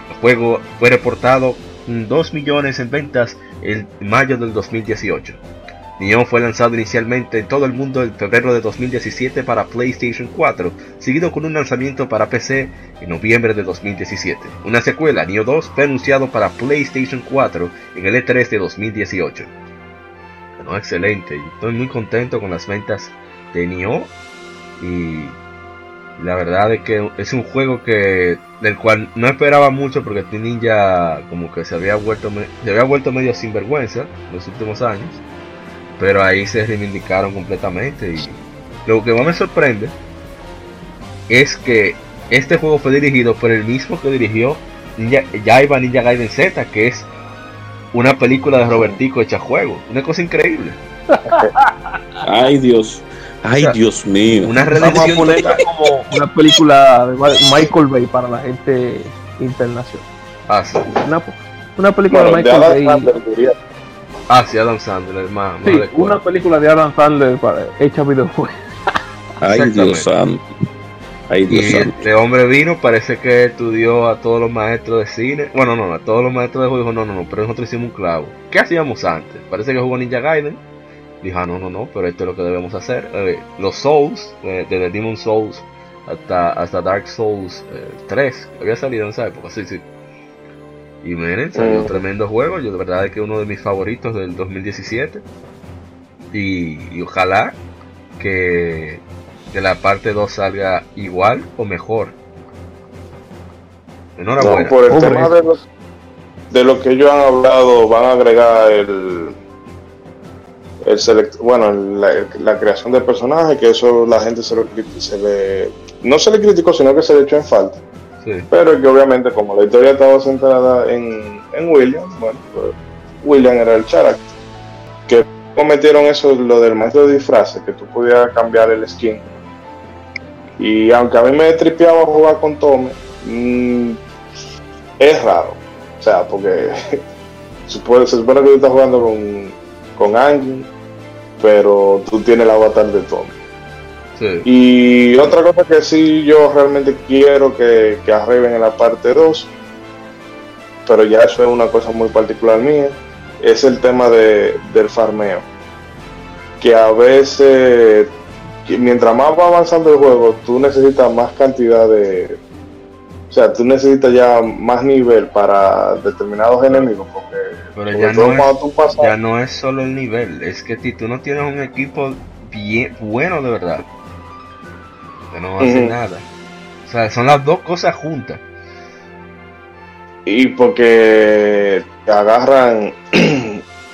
El juego fue reportado 2 millones en ventas en mayo del 2018. Nioh fue lanzado inicialmente en todo el mundo en febrero de 2017 para PlayStation 4, seguido con un lanzamiento para PC en noviembre de 2017. Una secuela, Nioh 2, fue anunciado para PlayStation 4 en el E3 de 2018. Bueno, excelente, estoy muy contento con las ventas de Nioh y la verdad es que es un juego que del cual no esperaba mucho porque Team Ninja como que se había vuelto se había vuelto medio sinvergüenza en los últimos años pero ahí se reivindicaron completamente y lo que más me sorprende es que este juego fue dirigido por el mismo que dirigió Ninja, Jaiba Ninja Gaiden Z que es una película de Robertico hecha juego una cosa increíble ay Dios Ay, O sea, Dios mío. una Vamos a redención ponerla como una película de Michael Bay para la gente internacional. ah sí, Una, una película Bueno, de Michael Bay. Ah sí Adam Sandler más, más Sí, una película de Adam Sandler para, hecha videojuegos. Ay, Exactamente. Dios santo. Ay, Dios Y santo. este hombre vino, parece que estudió a todos los maestros de cine. Bueno, no, a todos los maestros de juego dijo, no, no, no, pero nosotros hicimos un clavo. ¿Qué hacíamos antes? Parece que jugó Ninja Gaiden. Dijo, ah, no, no, no, pero esto es lo que debemos hacer. Eh, los Souls, eh, desde Demon Souls hasta, hasta Dark Souls eh, 3, había salido en esa época, sí, sí. Y miren, salió un tremendo juego. Yo de verdad es que es uno de mis favoritos del 2017. Y, y ojalá que, que la parte 2 salga igual o mejor. Enhorabuena. No, por el Hombre. tema de lo, de lo que ellos han hablado, van a agregar el, el select, bueno, la, la creación de personajes, que eso la gente se, lo, se le, no se le criticó, sino que se le echó en falta. Pero que obviamente como la historia estaba centrada en, en William, bueno, pues William era el Charak. Que cometieron eso, lo del maestro de disfraces, que tú podías cambiar el skin. Y aunque a mí me tripeaba jugar con Tome, mm, es raro. O sea, porque se supone que tú estás jugando con, con Angie, pero tú tienes el avatar de Tome. Sí. Y otra cosa que sí yo realmente quiero que, que arreglen en la parte 2, pero ya eso es una cosa muy particular mía, es el tema de, del farmeo. Que a veces, que mientras más va avanzando el juego, tú necesitas más cantidad de... O sea, tú necesitas ya más nivel para determinados enemigos, porque, Pero ya no, es, cuando tú pasas... ya no es solo el nivel, es que si tú no tienes un equipo bien bueno de verdad, que no Ujú. nada. O sea, son las dos cosas juntas. Y porque te agarran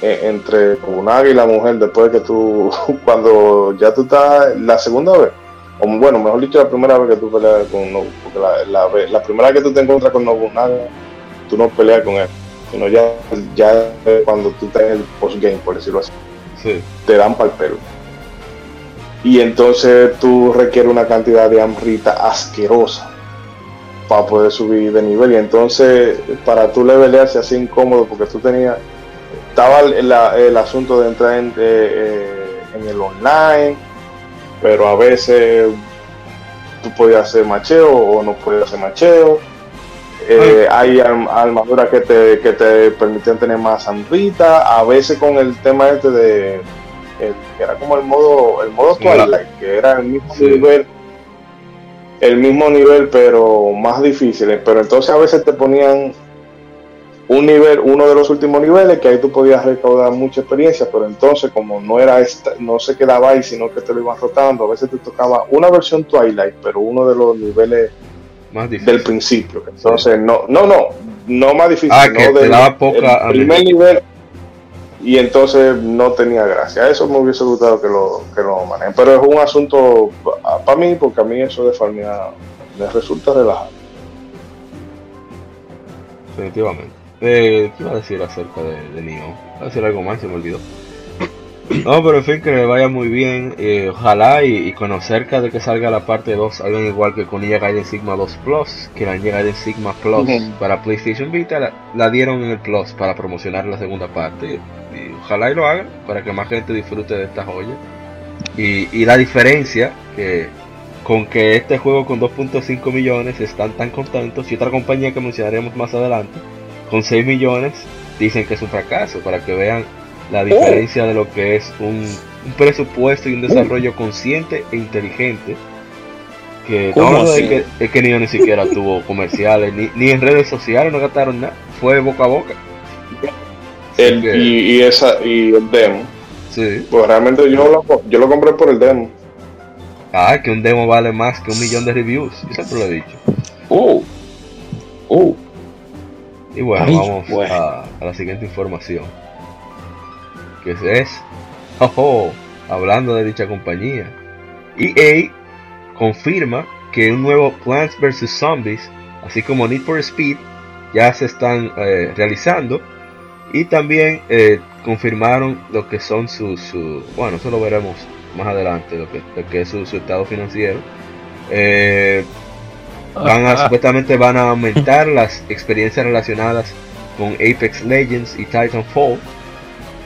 e- entre un águila y la mujer después de que tú, cuando ya tú estás la segunda vez, o bueno, mejor dicho, la primera vez que tú peleas con porque la, la, la primera vez que tú te encuentras con Nobunaga, tú no peleas con él, sino ya, ya cuando tú estás en el postgame, por decirlo así Sí. te dan para el pelo. Y entonces tú requieres una cantidad de amrita asquerosa para poder subir de nivel. Y entonces, para tú levelear se hacía incómodo porque tú tenías. Estaba el, asunto de entrar en, eh, eh, en el online, pero a veces tú podías hacer macheo o no podías hacer macheo. Eh, hay arm- armaduras que te, que te permitían tener más amrita, a veces con el tema este de el- que era como el modo el modo Twilight, que era el mismo Sí. nivel el mismo nivel pero más difícil, pero entonces a veces te ponían un nivel, uno de los últimos niveles que ahí tú podías recaudar mucha experiencia, pero entonces como no era esta, no se quedaba ahí, sino que te lo iban rotando, a veces te tocaba una versión Twilight, pero uno de los niveles Más difícil. del principio. Entonces, no, no, no, no más difícil, Ah, no que te del daba poca el primer nivel y entonces no tenía gracia. Eso me hubiese gustado que lo, que lo manejen. Pero es un asunto para mí, porque a mí eso de farmear me resulta relajado. Definitivamente. Eh, ¿Qué iba a decir acerca de, de? Iba a decir algo más, se me olvidó. No, pero en fin, que le vaya muy bien. eh, ojalá y, y cuando cerca de que salga la parte 2, hagan igual que con Ninja Gaiden Sigma 2 Plus, que la Ninja Gaiden Sigma Plus para PlayStation Vita la, la dieron en el Plus para promocionar la segunda parte. Y ojalá y lo hagan para que más gente disfrute de esta joya. Y, y la diferencia que con que este juego con 2.5 millones están tan contentos y otra compañía que mencionaremos más adelante con 6 millones dicen que es un fracaso para que vean la diferencia de lo que es un, un presupuesto y un desarrollo consciente e inteligente que es que, es que Nioh ni siquiera tuvo comerciales ni, ni en redes sociales no gastaron nada fue boca a boca El, que- y, y esa y el demo. sí Pues realmente yo lo, yo lo compré por el demo. ah que un demo vale más que un millón de reviews yo siempre lo he dicho Oh, Oh, Y bueno, Ay, vamos bueno. A, a la siguiente información. Que es, ojo, hablando de dicha compañía, EA confirma que un nuevo Plants vs. Zombies, así como Need for Speed, ya se están eh, realizando. Y también eh, confirmaron lo que son sus, su- bueno, eso lo veremos más adelante, lo que, lo que es su, su estado financiero. Eh, van a, supuestamente van a aumentar las experiencias relacionadas con Apex Legends y Titanfall.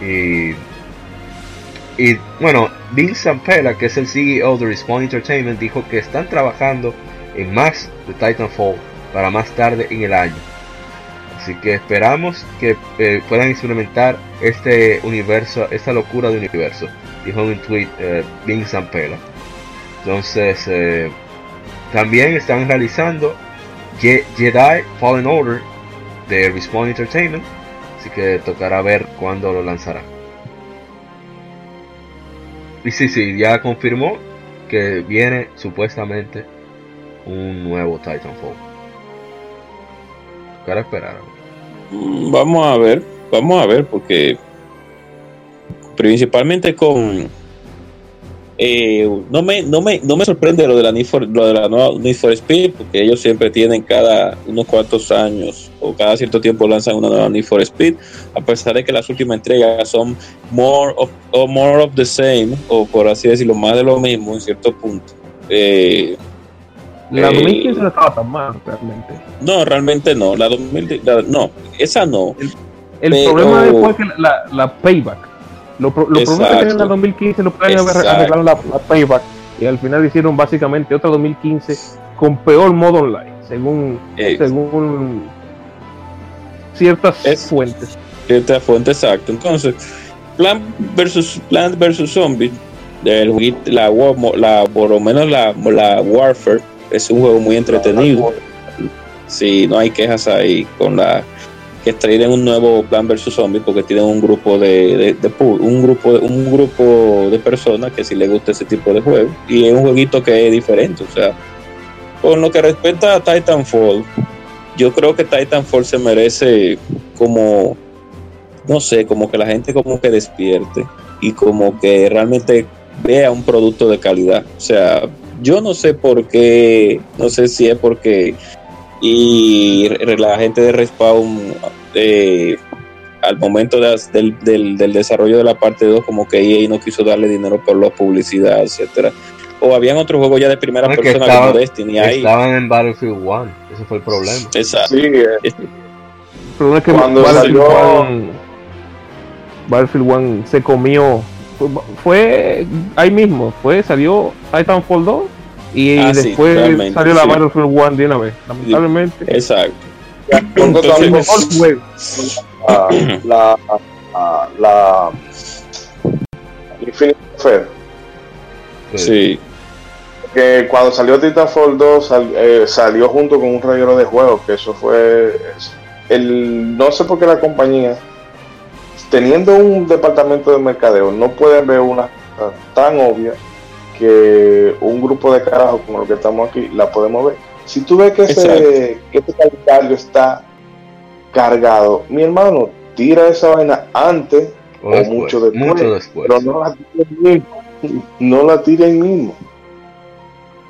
Y, y bueno, Vince Zampella, que es el CEO de Respawn Entertainment, dijo que están trabajando en más de Titanfall para más tarde en el año. Así que esperamos que eh, puedan experimentar este universo, esta locura de universo, dijo en un tweet eh, Vince Zampella. Entonces, eh, también están realizando Je- Jedi Fallen Order de Respawn Entertainment. Así que tocará ver cuándo lo lanzará. Y sí, sí, ya confirmó que viene supuestamente un nuevo Titanfall. Tocará esperar. Mm, Vamos a ver, vamos a ver, porque principalmente con eh, no me no me no me sorprende lo de la Need for, lo de la nueva Need for Speed, porque ellos siempre tienen cada unos cuantos años o cada cierto tiempo lanzan una nueva Need for Speed, a pesar de que las últimas entregas son more of, o more of the same, o por así decirlo, más de lo mismo en cierto punto. Eh, La Eh, 2015 no estaba tan mal realmente. no, realmente no, la 2000, la- no, esa no. El Pero- problema fue que la, la payback. Los pro- los problemas que en la Exacto. 2015 lo pueden haber Exacto. arreglado la, la payback. Y al final hicieron básicamente otra 2015 con peor modo online, según, Eh, según ciertas Es- fuentes. Cierta fuente exacta. Entonces, Plan versus Plant versus Zombie, el la, la, por lo menos la, la Warfare, es un juego muy entretenido. Si no hay quejas ahí con la que traen un nuevo Plan versus Zombie porque tienen un grupo de, de- de un grupo de, un grupo de personas que si les gusta ese tipo de juego y es un jueguito que es diferente, o sea, con lo que respecta a Titanfall, yo creo que Titanfall se merece como no sé, como que la gente como que despierte y como que realmente vea un producto de calidad. O sea, yo no sé por qué, no sé si es porque y la gente de Respawn eh, al momento de- del, del- del desarrollo de la parte 2 como que EA no quiso darle dinero por la publicidad, etcétera. O habían otros juegos ya de primera No, persona estaba- como Destiny ahí. Estaban en Battlefield 1, ese fue el problema. Exacto. Sí, eh, El problema es que Cuando Battlefield salió- 1 Battlefield 1 se comió. Fue, fue ahí mismo, fue, salió Titanfall 2 y Ah, después salió la sí. Battlefield 1 de una vez. Lamentablemente, Exacto. Entonces- juego. la, la, la, Infinite Warfare, Sí. que cuando salió Titanfall 2 sal- eh, salió junto con un reguero de juegos, que eso fue el no sé por qué la compañía teniendo un departamento de mercadeo no pueden ver una cosa tan obvia que un grupo de carajos como lo que estamos aquí la podemos ver. Si tú ves que ese, que ese calendario está cargado, mi hermano, tira esa vaina antes O o después, mucho después, mucho después. pero no la tire ahí mismo. No la tire ahí mismo.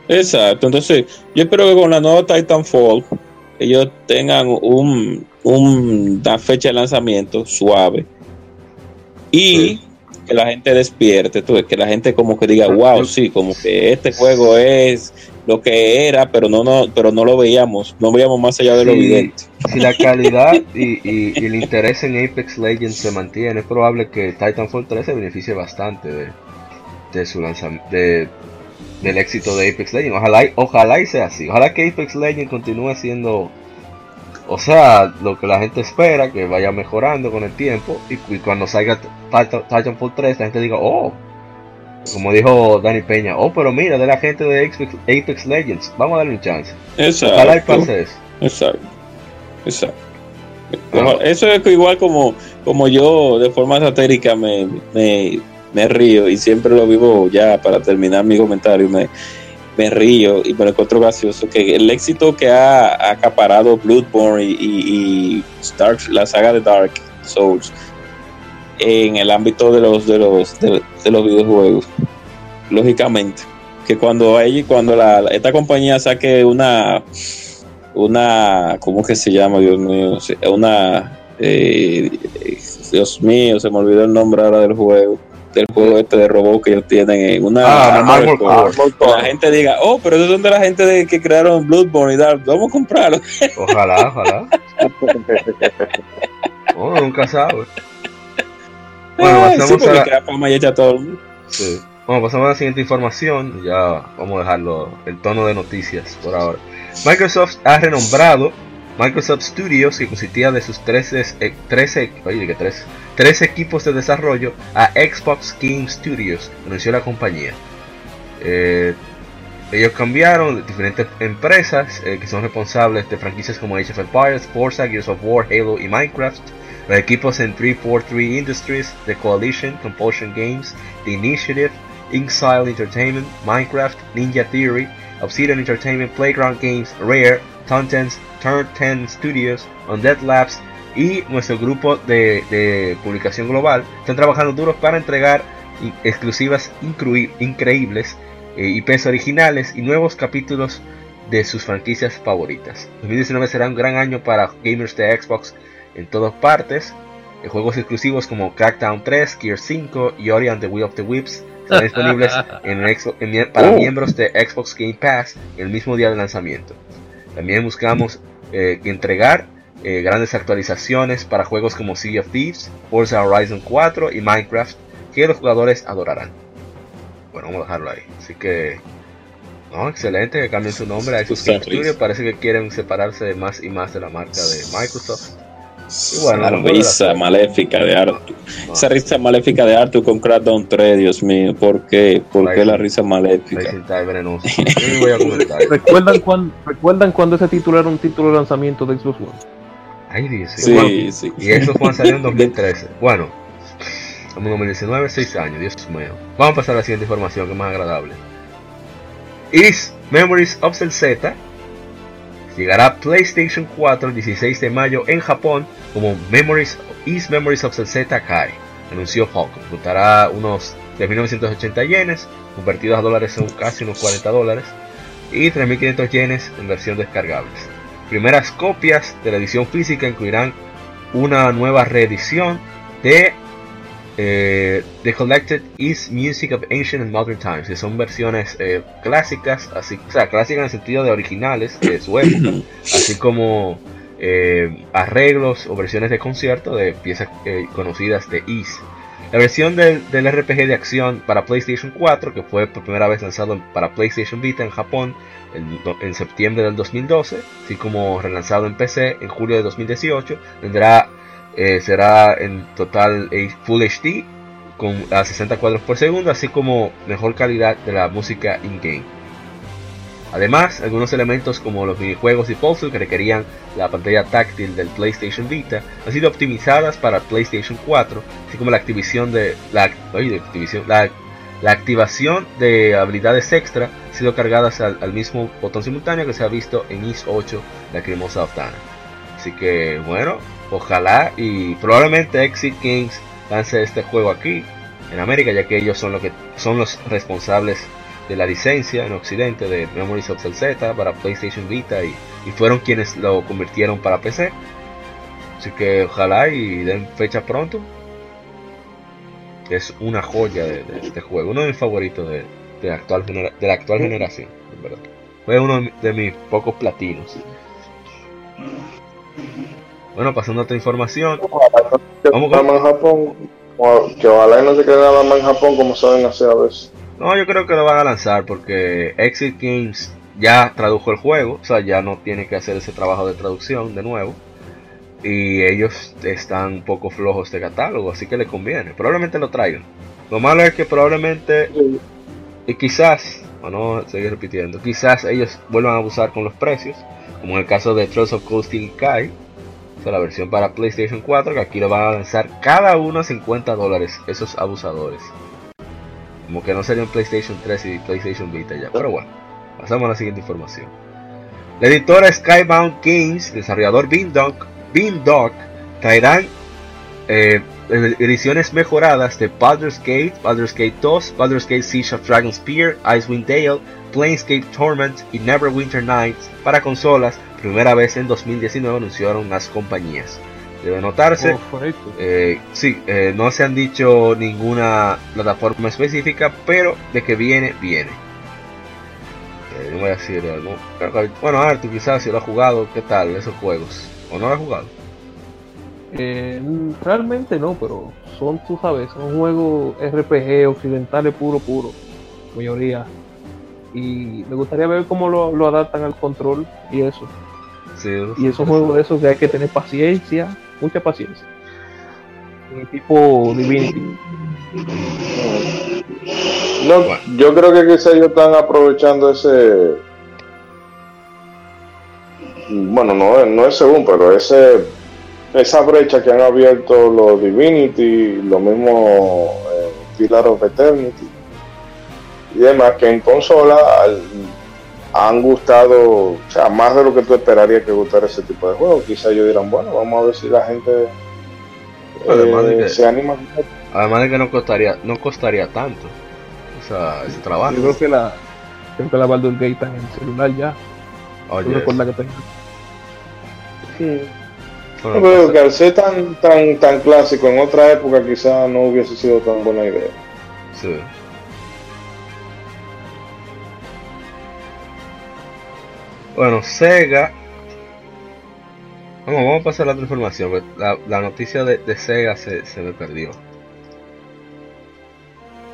Exacto, entonces yo espero que con la nueva Titanfall ellos tengan un, un- una fecha de lanzamiento suave y que la gente despierte, tú que la gente como que diga, wow, sí, como que este juego es lo que era, pero no, no, pero no lo veíamos, no veíamos más allá de lo evidente. Si la calidad y, y- y el interés en Apex Legends se mantiene, es probable que Titanfall 3 se beneficie bastante de, de su lanzamiento, de, del éxito de Apex Legends. Ojalá, y- ojalá y sea así. Ojalá que Apex Legends continúe siendo, o sea, lo que la gente espera, que vaya mejorando con el tiempo. Y, y cuando salga Titan- Titanfall 3, la gente diga, oh, como dijo Dani Peña, oh, pero mira, de la gente de Apex, Apex Legends, vamos a darle un chance. Ojalá y Exacto. pase eso. Exacto. Exacto. Ojalá- Eso es igual como, como yo de forma satérica me, me, me río y siempre lo vivo ya para terminar mi comentario. Me, me río y me lo encuentro gracioso que el éxito que ha, acaparado Bloodborne y, y, la saga de Dark Souls en el ámbito de los de los de, los videojuegos lógicamente. Que cuando hay cuando la, esta compañía saque una una cómo que se llama Dios mío una eh, Dios mío se me olvidó el nombre ahora del juego del juego este de robot que ellos tienen en una ah, la gente diga oh pero esos son de la gente de que crearon Bloodborne y Dark vamos a comprarlo ojalá ojalá. Oh, nunca sabes bueno pasamos a la... Bueno, pasamos a la siguiente información. Ya vamos a dejarlo el tono de noticias por ahora. Microsoft ha renombrado Microsoft Studios, que consistía de sus 13, 13, oye, 13, equipos de desarrollo, a Xbox Game Studios, anunció la compañía. Eh, ellos cambiaron diferentes empresas eh, que son responsables de franquicias como Age of Empires, Forza, Gears of War, Halo y Minecraft. Los equipos en 343 Industries, The Coalition, Compulsion Games, The Initiative, Inxile Entertainment, Minecraft, Ninja Theory, Obsidian Entertainment, Playground Games, Rare, Contents, Turn 10 Studios, Undead Labs y nuestro grupo de, publicación global están trabajando duros para entregar exclusivas increíbles, eh, IPs originales y nuevos capítulos de sus franquicias favoritas. 2019 será un gran año para gamers de Xbox en todas partes. Juegos exclusivos como Crackdown 3, Gear 5 y Ori and the Wheel of the Whips están disponibles para oh. miembros de Xbox Game Pass el mismo día de lanzamiento. También buscamos eh, entregar eh, grandes actualizaciones para juegos como Sea of Thieves, Forza Horizon 4 y Minecraft que los jugadores adorarán. Bueno, vamos a dejarlo ahí. Así que, no, excelente que cambien su nombre a Xbox Game Studio. Parece que quieren separarse más y más de la marca de Microsoft. Y la risa maléfica de Arthur. Esa risa maléfica de Arthur con Crackdown 3, Dios mío. ¿Por qué? ¿Por qué la risa maléfica? ¿Recuerdan, cuando, ¿Recuerdan cuando ese título era un título de lanzamiento de Xbox One? Ahí dice. Sí, sí. Y eso fue salió en 2013. Bueno, estamos en 2019, 6 años, Dios mío. Vamos a pasar a la siguiente información que es más agradable. Is Memories of Z Llegará PlayStation 4 el 16 de mayo en Japón como Memories Is Memories of Z Kai, anunció Falcon. Costará unos 3.980 yenes, convertidos a dólares son casi unos 40 dólares, y 3.500 yenes en versión descargables. Primeras copias de la edición física incluirán una nueva reedición de eh, The Collected is Music of Ancient and Modern Times, que son versiones eh, clásicas, así, o sea, clásicas en el sentido de originales de su época, así como eh, arreglos o versiones de concierto de piezas conocidas de Is. La versión del, RPG de acción para PlayStation 4, que fue por primera vez lanzado para PlayStation Vita en Japón en, en septiembre del 2012, así como relanzado en PC en julio de 2018, tendrá eh, será en total Full HD con a 60 cuadros por segundo, así como mejor calidad de la música in-game. Además, algunos elementos como los minijuegos y puzzles que requerían la pantalla táctil del PlayStation Vita han sido optimizadas para PlayStation 4, así como la activación de la, la, activación de habilidades extra han sido cargadas al, mismo botón simultáneo que se ha visto en IS 8, la cremosa Oftana. Así que bueno, Ojalá y probablemente Exit Games lance este juego aquí en América, ya que ellos son, lo que, son los responsables de la licencia en Occidente de Memories of Z para PlayStation Vita y, fueron quienes lo convirtieron para PC. Así que ojalá y den fecha pronto. Es una joya de, este juego, uno de mis favoritos de, de, actual de la actual generación. Fue uno de mis pocos platinos. Bueno, pasando a otra información. Vamos con... en Japón. Que ojalá no se quede nada más en Japón como saben hacer a veces. No, yo creo que lo van a lanzar porque Exit Games ya tradujo el juego, o sea, ya no tiene que hacer ese trabajo de traducción de nuevo. Y ellos están un poco flojos de catálogo, así que les conviene. Probablemente lo traigan. Lo malo es que probablemente, y quizás, o no seguir repitiendo, quizás ellos vuelvan a abusar con los precios, como en el caso de Trust of Cold Steel La versión para PlayStation 4, que aquí lo van a lanzar cada uno a 50 dólares, esos abusadores. Como que no serían PlayStation 3 y PlayStation Vita ya, pero bueno. Pasamos a la siguiente información. La editora Skybound Games, desarrollador Beamdog, Beamdog traerán eh, ediciones mejoradas de Baldur's Gate, Baldur's Gate 2, Baldur's Gate Siege of Dragonspear, Icewind Dale, Planescape Torment y Neverwinter Nights para consolas, primera vez en 2019 anunciaron las compañías. Debe notarse, eh, sí, eh, no se han dicho ninguna plataforma específica, pero de que viene, viene. Eh, no voy a decir algo. Bueno, Arthur, quizás si lo ha jugado, ¿qué tal esos juegos? ¿O no lo ha jugado? Eh, realmente no, pero son, tú sabes, son juegos RPG occidentales puro, puro, mayoría. Y me gustaría ver cómo lo, lo adaptan al control y eso. Sí, Y esos juegos de esos que hay que tener paciencia, mucha paciencia. Y tipo Divinity. No, yo creo que quizá ellos están aprovechando ese. Bueno, no, no es según, pero ese esa brecha que han abierto los Divinity, lo mismo eh, Pillar of Eternity y demás, que en consola al- han gustado, o sea, más de lo que tú esperarías que gustara ese tipo de juegos. Quizá ellos dirán, bueno, vamos a ver si la gente eh, Además de que- se anima. Además de que no costaría, no costaría tanto. O sea, ese trabajo. Yo creo que la, creo que la Baldur's Gate está en el celular ya. Oye, ¿Tú recuerdas que tenía? Sí. Que al ser tan, tan, tan clásico en otra época quizá no hubiese sido tan buena idea. sí. Bueno, Sega. Vamos, vamos a pasar a la otra información. la noticia de, de Sega se, se me perdió.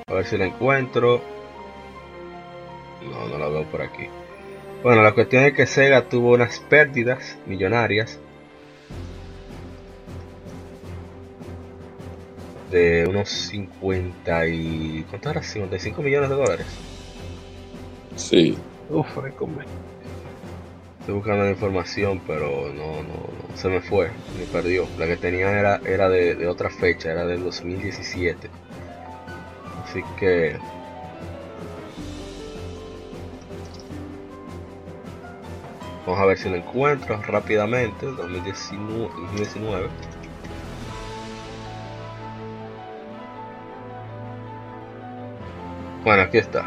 A ver si la encuentro. No, no la veo por aquí. Bueno, la cuestión es que Sega tuvo unas pérdidas millonarias de unos 50 y... ¿Cuánto era? 55 millones de dólares. Sí. Uf, come. Estoy buscando la información, pero no, no, no, se me fue, me perdió. La que tenía era, era de, de otra fecha, era del 2017. Así que... Vamos a ver si lo encuentro rápidamente, 2019. 2019. Bueno, aquí está.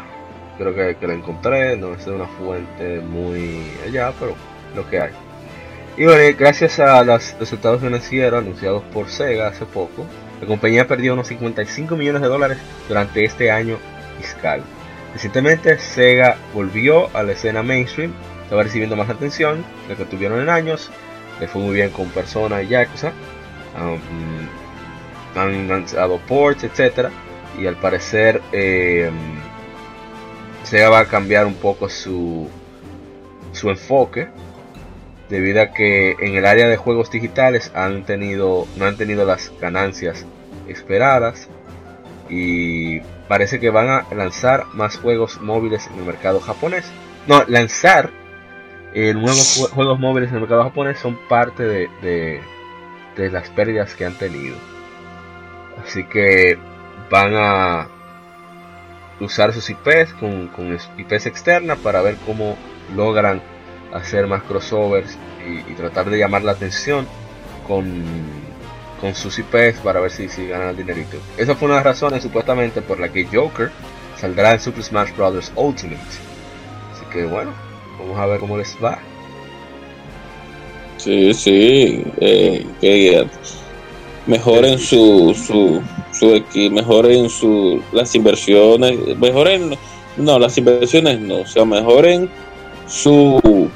Creo que, que la encontré, no es una fuente muy allá, pero lo que hay. Y bueno, gracias a los resultados financieros anunciados por Sega hace poco, la compañía perdió unos 55 millones de dólares durante este año fiscal. Recientemente Sega volvió a la escena mainstream, estaba recibiendo más atención de lo que tuvieron en años, le fue muy bien con Persona y Yakuza, han lanzado ports, etc. Y al parecer eh, Sega va a cambiar un poco su, su enfoque debido a que en el área de juegos digitales han tenido no han tenido las ganancias esperadas y parece que van a lanzar más juegos móviles en el mercado japonés. No, lanzar eh, nuevos jue- juegos móviles en el mercado japonés son parte de, de las pérdidas que han tenido. Así que van a usar sus IPs con, con IPs externas para ver cómo logran hacer más crossovers y, tratar de llamar la atención con, con sus IPs para ver si, si ganan el dinerito. Esa fue una de las razones supuestamente por la que Joker saldrá en Super Smash Bros. Ultimate. Así que bueno, vamos a ver cómo les va. Sí, sí. eh, que eh, mejoren su, su, su mejoren su, las inversiones, mejoren, no, las inversiones no, o sea, mejoren su,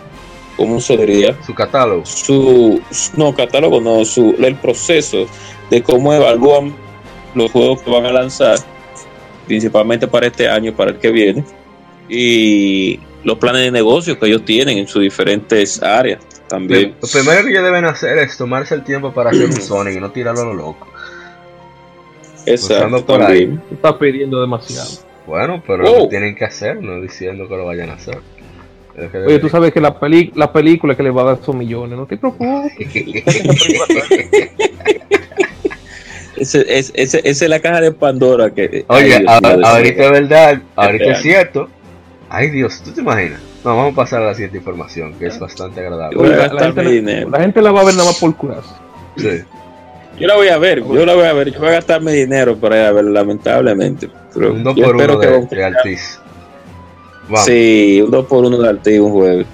¿cómo se diría? Su catálogo. Su, no, catálogo, no, su, el proceso de cómo evalúan los juegos que van a lanzar, principalmente para este año, para el que viene, y los planes de negocio que ellos tienen en sus diferentes áreas también. Lo primero que ellos deben hacer es tomarse el tiempo para hacer un Sonic y no tirarlo a lo loco. Exacto, por estás pidiendo demasiado. Bueno, pero Oh. lo tienen que hacer, no diciendo que lo vayan a hacer. Es que Oye, tú sabes que la, peli la película que le va a dar son millones, no te preocupes. Ese, es, ese- esa es la caja de Pandora que. Oye, Ay, Dios a- mío, de ahorita es verdad, ahorita es cierto. Ay Dios, ¿tú te imaginas? No, vamos a pasar a la siguiente información, que es bastante agradable. Gente, la gente la va a ver nada más por curarse. Sí. Yo la voy a ver, yo la voy a ver. Yo voy a gastar mi dinero para ir a ver, lamentablemente. Pero Un 2 yo por espero 1 que de, Altiz. Vamos. Sí, un 2 por 1 de Arti un jueves.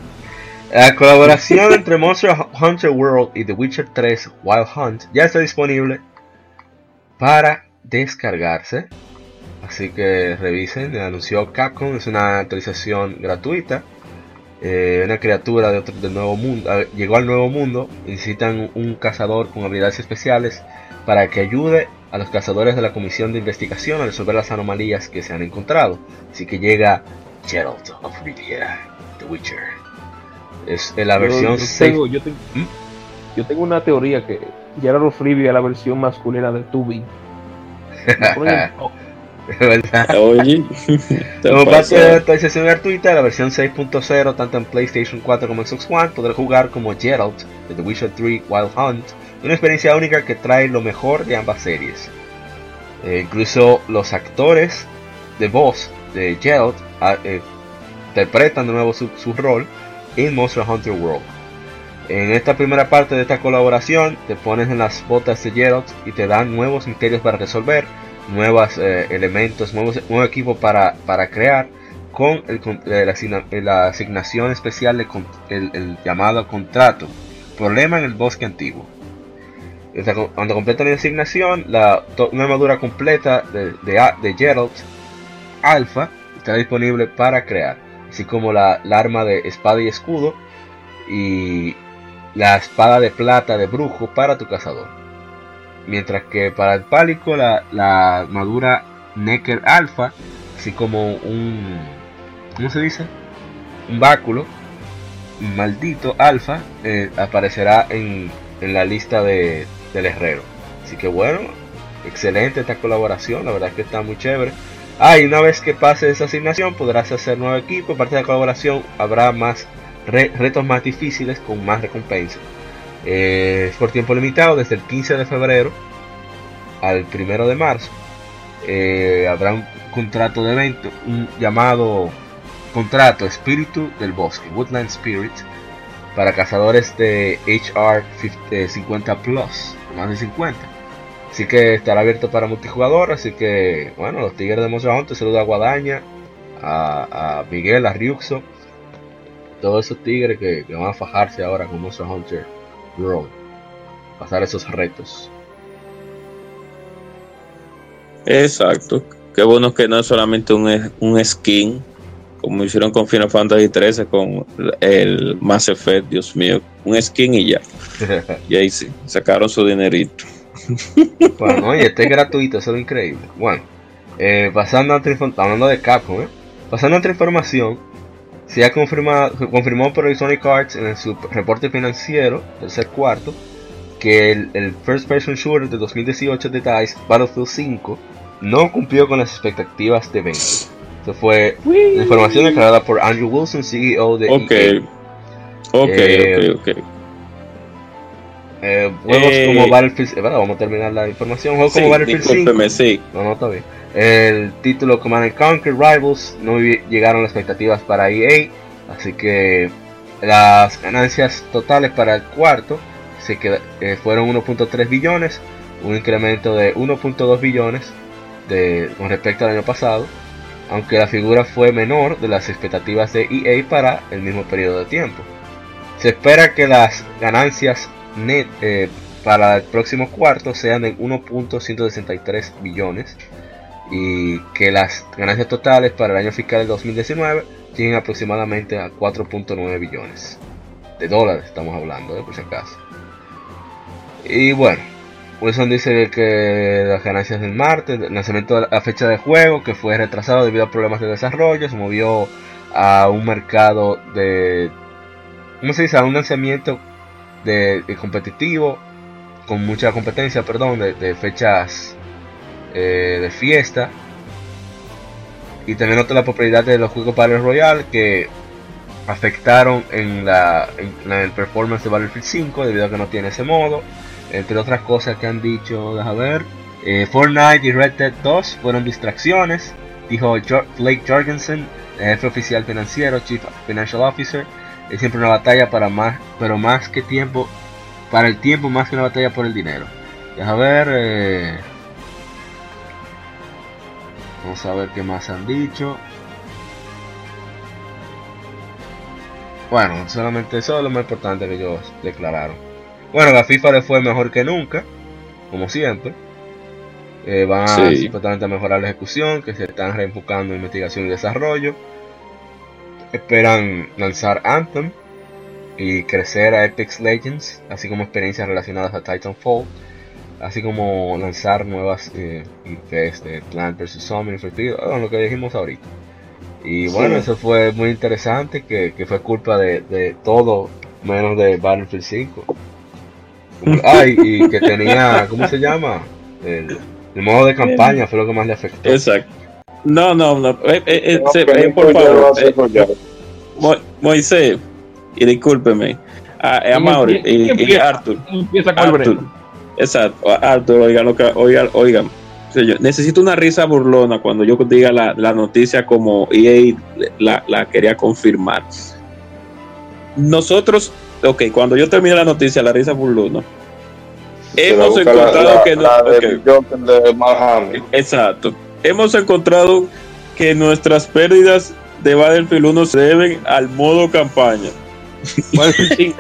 La colaboración entre Monster Hunter World y The Witcher 3 Wild Hunt ya está disponible para descargarse. Así que revisen, anunció Capcom, es una actualización gratuita. Eh, una criatura de otro, del nuevo mundo eh, llegó al nuevo mundo y necesitan un cazador con habilidades especiales para que ayude a los cazadores de la comisión de investigación a resolver las anomalías que se han encontrado. Así que llega Geralt of Rivia, The Witcher. Es en la Yo- versión yo, 6. tengo, yo, tengo, ¿Mm? yo tengo una teoría que Gerard of Rivia es la versión masculina de Tubi. ¿verdad? Oye, Como parte pasa. de la actualización gratuita, la versión 6.0, tanto en PlayStation 4 como en Xbox One, podrá jugar como Geralt de The Witcher 3 Wild Hunt, una experiencia única que trae lo mejor de ambas series. Eh, incluso los actores de voz de Geralt ah, eh, interpretan de nuevo su, su rol en Monster Hunter World. En esta primera parte de esta colaboración, te pones en las botas de Geralt y te dan nuevos misterios para resolver, nuevos elementos, nuevos, nuevo equipo para, para crear, con el eh, la, eh, la asignación especial, de el, el llamado contrato, problema en el bosque antiguo. Cuando completan la asignación, la, una armadura completa de, de, de Geralt Alpha está disponible para crear, así como la, la arma de espada y escudo y la espada de plata de brujo para tu cazador. Mientras que para el pálico la, la armadura Necker Alpha, así como un... ¿Cómo se dice? Un báculo maldito Alpha eh, aparecerá en, en la lista de, del herrero. Así que bueno, excelente esta colaboración, la verdad es que está muy chévere. Ah, y una vez que pase esa asignación podrás hacer nuevo equipo. Aparte de la colaboración habrá más re- retos más difíciles con más recompensas. Eh, es por tiempo limitado desde el 15 de febrero al 1 de marzo. Eh, habrá un contrato de evento, un llamado contrato Espíritu del Bosque, Woodland Spirit, para cazadores de HR 50, 50 Plus, más de 50. Así que estará abierto para multijugador. Así que, bueno, los Tigres de Monster Hunter, saluda a Guadaña, a, Miguel, a Ryuxo, todos esos tigres que, que van a fajarse ahora con Monster Hunter Pasar esos retos. Exacto. Qué bueno que no es solamente un, un skin, como hicieron con Final Fantasy XIII, con el Mass Effect, Dios mío. Un skin y ya. Y ahí sí, sacaron su dinerito. bueno, oye, este es gratuito, eso es increíble. Bueno, eh, pasando a otra hablando de Capcom, ¿eh? pasando a otra información, se ha confirmado, confirmó por Electronic Arts en su reporte financiero, tercer cuarto, que el, el First Person Shooter de 2018 de DICE, Battlefield 5, no cumplió con las expectativas de venta. Esto fue información declarada por Andrew Wilson, CEO de Ok. EA. Ok, Eh, ok, ok. Eh, juegos Eh, como Battlefield, eh, verdad, vamos a terminar la información. Juegos Sí, como Battlefield 5, discúlpeme, sí. No, no, está bien. El título Command and Conquer Rivals no llegaron las expectativas para EA, así que las ganancias totales para el cuarto se eh, fueron 1.3 billones, un incremento de 1.2 billones de, con respecto al año pasado, aunque la figura fue menor de las expectativas de EA para el mismo periodo de tiempo. Se espera que las ganancias net eh, para el próximo cuarto sean de 1.163 billones y que las ganancias totales para el año fiscal del 2019 lleguen aproximadamente a 4.9 billones de dólares, estamos hablando, eh, por si acaso. Y bueno, Wilson dice que las ganancias del martes, el lanzamiento de la fecha de juego, que fue retrasado debido a problemas de desarrollo, se movió a un mercado de, ¿cómo se dice? A un lanzamiento de, competitivo, con mucha competencia, perdón, de, fechas eh, de fiesta. Y también nota la popularidad de los juegos Battle Royale que afectaron en, la, en, el performance de Battlefield 5 debido a que no tiene ese modo. Entre otras cosas que han dicho, deja ver. eh, Fortnite y Red Dead 2 fueron distracciones, dijo Jo- Blake Jorgensen, el jefe oficial financiero, Chief Financial Officer, es siempre una batalla para más, pero más que tiempo, para el tiempo más que una batalla por el dinero. Deja ver, eh, vamos a ver qué más han dicho. Bueno, solamente eso es lo más importante que ellos declararon. Bueno, la FIFA le fue mejor que nunca, como siempre. Eh, van Sí. supuestamente a mejorar la ejecución, que se están reenfocando en investigación y desarrollo. Esperan lanzar Anthem y crecer a Apex Legends, así como experiencias relacionadas a Titanfall, así como lanzar nuevas eh, IPs de Plant vs. Zombie, bueno, lo que dijimos ahorita. Y bueno, Sí. eso fue muy interesante, que, que fue culpa de, de todo menos de Battlefield 5. Ay, y que tenía, ¿cómo se llama? El, el modo de campaña fue lo que más le afectó. Exacto. No, no, no. eh, eh, eh, No, se- eh, por favor, eh. Mo- Moisés, y discúlpeme. A, a Mauri ¿Quién y, y? Arthur. Empieza con Arthur. Breno. Exacto, Arthur, oigan lo que, oigan, oigan. Señor, necesito una risa burlona cuando yo diga la, la noticia como EA la, la quería confirmar. Nosotros, ok, cuando yo termine la noticia, la risa burlona. Hemos encontrado la, que no. de. Exacto. Hemos encontrado que nuestras pérdidas de Battlefield 1 se deben al modo campaña. Battlefield 5.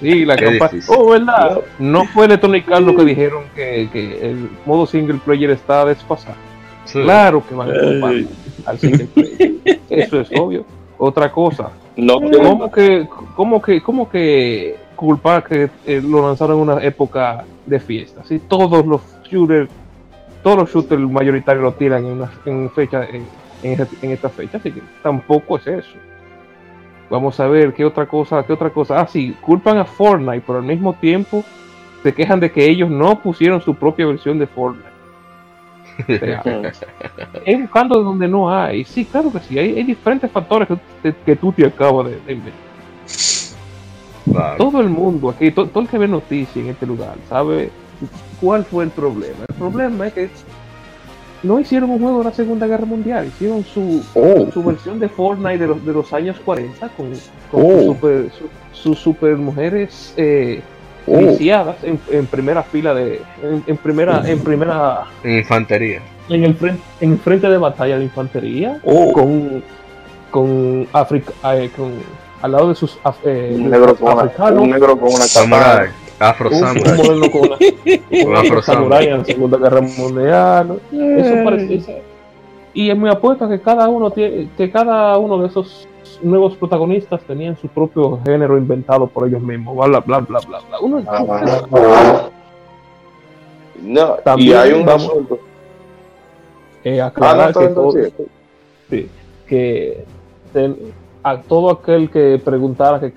Sí, la campaña. Oh, ¿verdad? No fue Electronic Arts lo que dijeron que, que el modo single player está desfasado. Sí. Claro que van a culpar al single player. Eso es obvio. Otra cosa. No ¿Cómo que, cómo que, cómo que culpar que eh, lo lanzaron en una época de fiesta? Si todos los shooters, todos los shooters mayoritarios lo tiran en, una, en fecha, en, en, esta- en esta fecha, así que tampoco es eso. Vamos a ver qué otra cosa, qué otra cosa. Ah, sí, culpan a Fortnite, pero al mismo tiempo se quejan de que ellos no pusieron su propia versión de Fortnite. O sea, es buscando de donde no hay. Sí, claro que sí. Hay, hay diferentes factores que, que- que tú te acabas de, de inventar. Claro. Todo el mundo aquí, to- todo el que ve noticias en este lugar, sabe cuál fue el problema. El problema es que no hicieron un juego de la Segunda Guerra Mundial, hicieron su, Oh, su versión de Fortnite de los, de los años 40 con, con Oh. sus super, su- super mujeres eh, oh, viciadas en, en primera fila de en, en primera en primera Infantería. en el frente en frente de batalla de infantería con con África eh, con al lado de sus af- eh, un negro con una, un negro con una Samurai. Afro un, un Samurai. moderno con una, Un afro en la Segunda Guerra Mundial eso parece y es muy apuesto que cada uno tiene, que cada uno de esos nuevos protagonistas tenían su propio género inventado por ellos mismos bla bla bla bla bla, bla. Uno- Ah, No, y También hay un asunto. eh, Ah, no, que, todo- sí, que ten- a todo aquel que preguntara que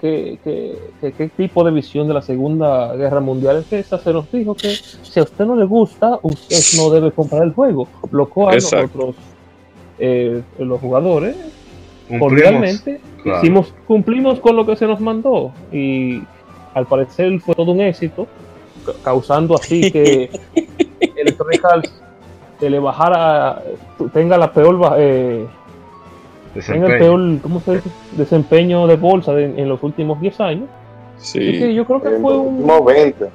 qué tipo de visión de la Segunda Guerra Mundial es esa, se nos dijo que si a usted no le gusta, usted no debe comprar el juego. Lo cual Exacto. nosotros, eh, los jugadores, cordialmente, Claro. hicimos, cumplimos con lo que se nos mandó y al parecer fue todo un éxito, ca- causando así que Electronic Arts le bajara, tenga la peor, ba- eh, tenga el Desempeño. peor ¿cómo se dice? desempeño de bolsa de- en los últimos 10 años. Sí. Que yo creo que En fue un, 20.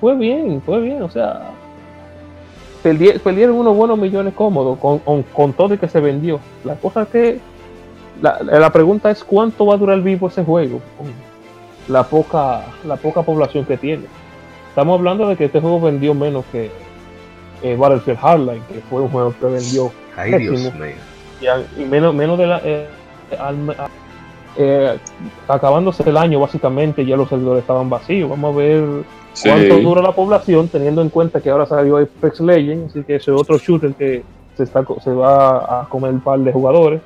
fue bien, fue bien, o sea, perdi- perdieron unos buenos millones cómodos con, con, con todo y que se vendió. La cosa es que, la, la pregunta es cuánto va a durar vivo ese juego con la poca, la poca población que tiene. Estamos hablando de que este juego vendió menos que eh, Battlefield Hardline, que fue un juego que vendió Ay, Dios mío. Y, menos, menos de la... eh, al- a- eh, acabándose el año básicamente ya los servidores estaban vacíos. Vamos a ver Sí. cuánto dura la población, teniendo en cuenta que ahora salió Apex Legends, así que ese es otro shooter que se, está, se va a comer un par de jugadores.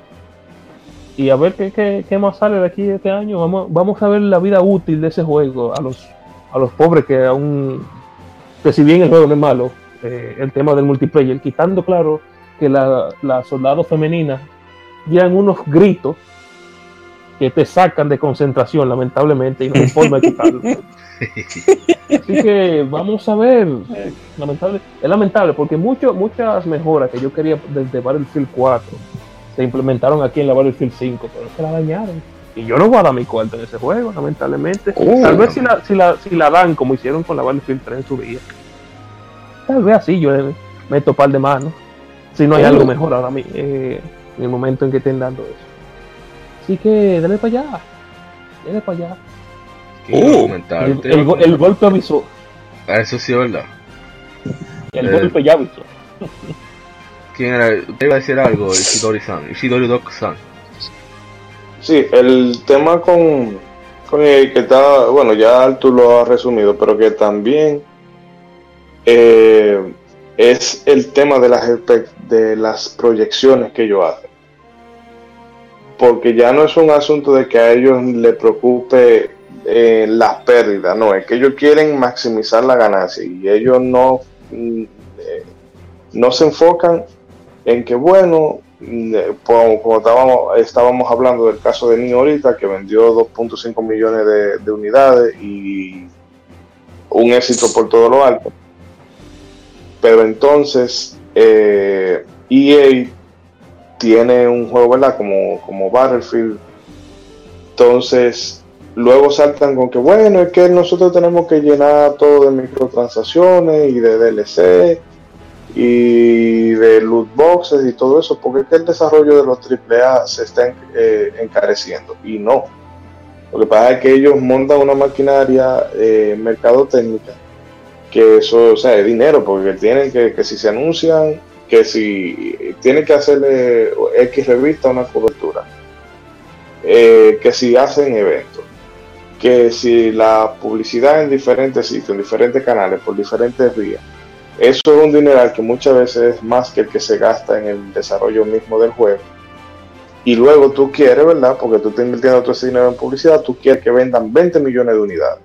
Y a ver qué, qué, qué más sale de aquí este año. Vamos, vamos a ver la vida útil de ese juego a los, a los pobres que aún, que si bien el juego no es malo, eh, el tema del multiplayer, quitando claro que la, la soldado femenina dieran unos gritos que te sacan de concentración, lamentablemente, y no hay forma de quitarlo. Así que vamos a ver. Lamentable, es lamentable porque mucho, muchas mejoras que yo quería desde Battlefield 4 se implementaron aquí en la Battlefield 5, pero se la dañaron. Y yo no voy a dar mi cuarto en ese juego, lamentablemente. Oh. Tal vez si la, si, la, si la dan como hicieron con la Battlefield 3 en su día. Tal vez así yo le meto par de manos. Si no hay Oh. algo mejor ahora mi- eh, en el momento en que estén dando eso. Así que dale para allá. Dale para allá. ¿Qué iba a Oh? El, golpe avisó. Ah, Eso sí es verdad. El Eh. golpe ya avisó. ¿Quién era? Te iba a decir algo, Ishidori-san. Ishidori-Doc-san. Sí, el tema con, con el que está, bueno, ya tú lo has resumido, pero que también eh, es el tema de las, de las proyecciones que ellos hacen. Porque ya no es un asunto de que a ellos les preocupe eh, las pérdidas, no, es que ellos quieren maximizar la ganancia y ellos no, mm, eh, no se enfocan en que, bueno, mm, eh, como, estábamos, estábamos hablando del caso de Nio ahorita, que vendió 2.5 millones de unidades y un éxito por todo lo alto. Pero entonces, eh, EA tiene un juego, ¿verdad? Como, como Battlefield. Entonces, luego saltan con que, bueno, es que nosotros tenemos que llenar todo de microtransacciones y de DLC y de loot boxes y todo eso, porque es que el desarrollo de los AAA se está eh, encareciendo. Y no. Lo que pasa es que ellos montan una maquinaria eh, mercadotécnica que eso, o sea, es dinero, porque tienen que, que si se anuncian, que si tienen que hacerle X revista una cobertura, eh, que si hacen eventos, que si la publicidad en diferentes sitios, en diferentes canales, por diferentes vías, eso es un dineral que muchas veces es más que el que se gasta en el desarrollo mismo del juego. Y luego tú quieres, ¿verdad? Porque tú estás invirtiendo todo ese dinero en publicidad, tú quieres que vendan 20 millones de unidades.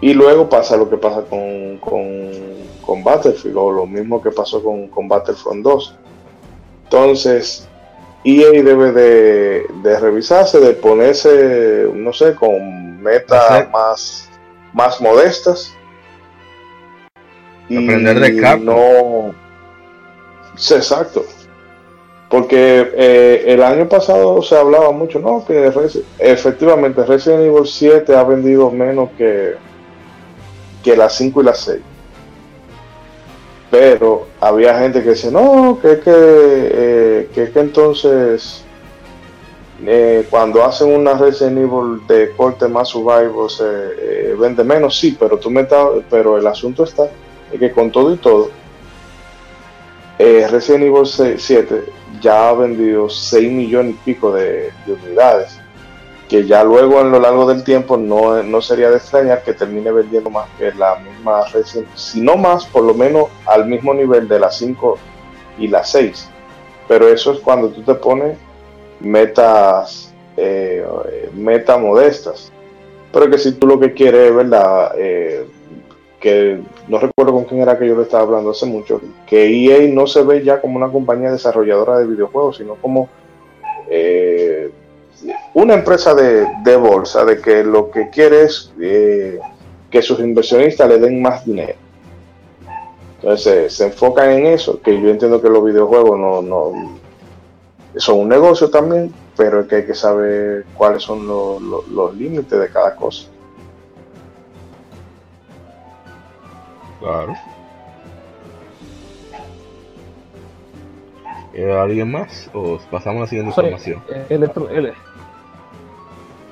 Y luego pasa lo que pasa con, con, con Battlefield, o lo mismo que pasó con, con Battlefront 2. Entonces, EA debe de, de revisarse, de ponerse, no sé, con metas más, más modestas. Aprender de Capcom. No. Sí, exacto. Porque eh, el año pasado se hablaba mucho, no, que efectivamente Resident Evil 7 ha vendido menos que, que las 5 y las 6. Pero había gente que decía, no, que es que, eh, que, es que entonces eh, cuando hacen una Resident Evil de corte más survival se eh, vende menos, sí, pero tú me estás- pero el asunto está en que con todo y todo, eh, Resident Evil 6 7 ya ha vendido 6 millones y pico de, de unidades, que ya luego en lo largo del tiempo no, no sería de extrañar que termine vendiendo más que la misma Resident, si no más, por lo menos al mismo nivel de las 5 y las 6. Pero eso es cuando tú te pones metas, eh, modestas. Pero que si tú lo que quieres, ¿verdad? Eh, que no recuerdo con quién era que yo le estaba hablando hace mucho, que EA no se ve ya como una compañía desarrolladora de videojuegos, sino como eh, una empresa de, de bolsa, de que lo que quiere es eh, que sus inversionistas le den más dinero. Entonces se enfocan en eso, que yo entiendo que los videojuegos no, no son un negocio también, pero es que hay que saber cuáles son los, los- los límites de cada cosa. Claro. ¿Eh, ¿Alguien más? ¿O pasamos a la siguiente información? eh, electro- ele-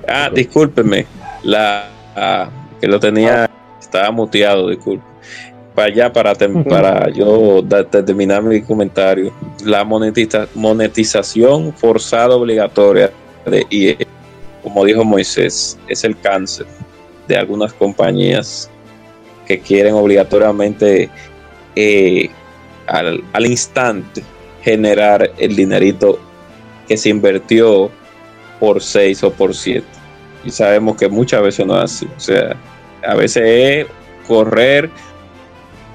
Ah, discúlpeme. La ah, que lo tenía, estaba muteado, disculpe. Para allá, para, tem- para yo da- terminar mi comentario. La monetiza- monetización forzada obligatoria de EA, como dijo Moisés, es el cáncer de algunas compañías que quieren obligatoriamente eh, al, al instante generar el dinerito que se invirtió por 6 o por 7. Y sabemos que muchas veces no es así. O sea, a veces es correr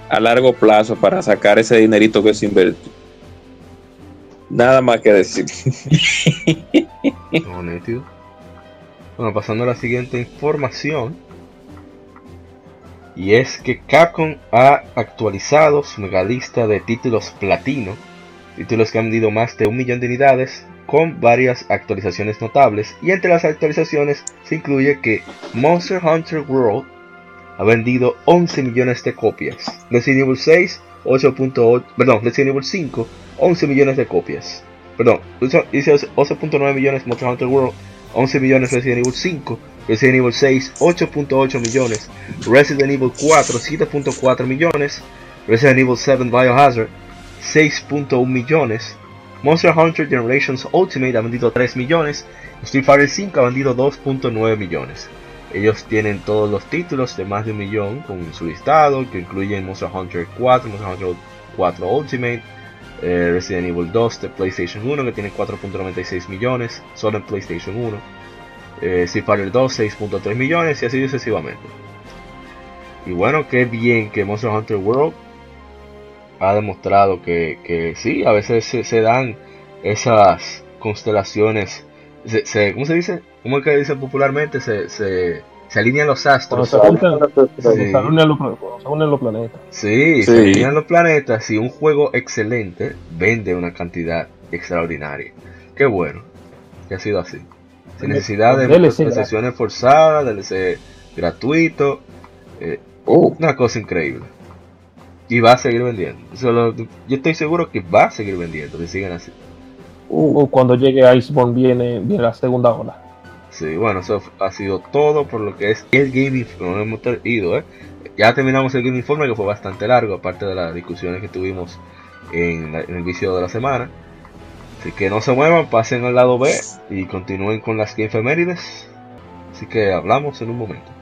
a largo plazo para sacar ese dinerito que se invirtió. Nada más que decir. Bueno, pasando a la siguiente información. Y es que Capcom ha actualizado su megalista de títulos platino. Títulos que han vendido más de un millón de unidades con varias actualizaciones notables. Y entre las actualizaciones se incluye que Monster Hunter World ha vendido 11 millones de copias. Resident Evil 6, 8.8, perdón, Resident Evil 5, 11 millones de copias. Perdón, dice 11.9 millones Monster Hunter World, 11 millones Resident Evil 5, Resident Evil 6, 8.8 millones, Resident Evil 4, 7.4 millones, Resident Evil 7 Biohazard, 6.1 millones, Monster Hunter Generations Ultimate ha vendido 3 millones, Street Fighter 5 ha vendido 2.9 millones. Ellos tienen todos los títulos de más de un millón con su listado, que incluyen Monster Hunter 4, Monster Hunter 4 Ultimate, eh, Resident Evil 2 de PlayStation 1, que tiene 4.96 millones, solo en PlayStation 1, eh, Street Fighter 2, 6.3 millones, y así sucesivamente. Y bueno, qué bien que Monster Hunter World ha demostrado que, que sí, a veces se, dan esas constelaciones, se, ¿cómo se dice? ¿Cómo es que dice popularmente? Se, se, se alinean los astros. Se, unen los, planetas. Sí, se alinean los planetas y un juego excelente vende una cantidad extraordinaria. Qué bueno que ha sido así. Sin necesidad de sesiones forzadas, DLC gratuito. Eh, oh. Una cosa increíble. Y va a seguir vendiendo. yo estoy seguro que va a seguir vendiendo si siguen así. Uh, cuando llegue Iceborne viene, viene la segunda ola. Sí, bueno, eso ha sido todo por lo que es el Game no hemos ido, ¿eh? Ya terminamos el Game Informe que fue bastante largo, aparte de las discusiones que tuvimos en, el vicio de la semana. Así que no se muevan, pasen al lado B y continúen con las Game Femérides. Así que hablamos en un momento.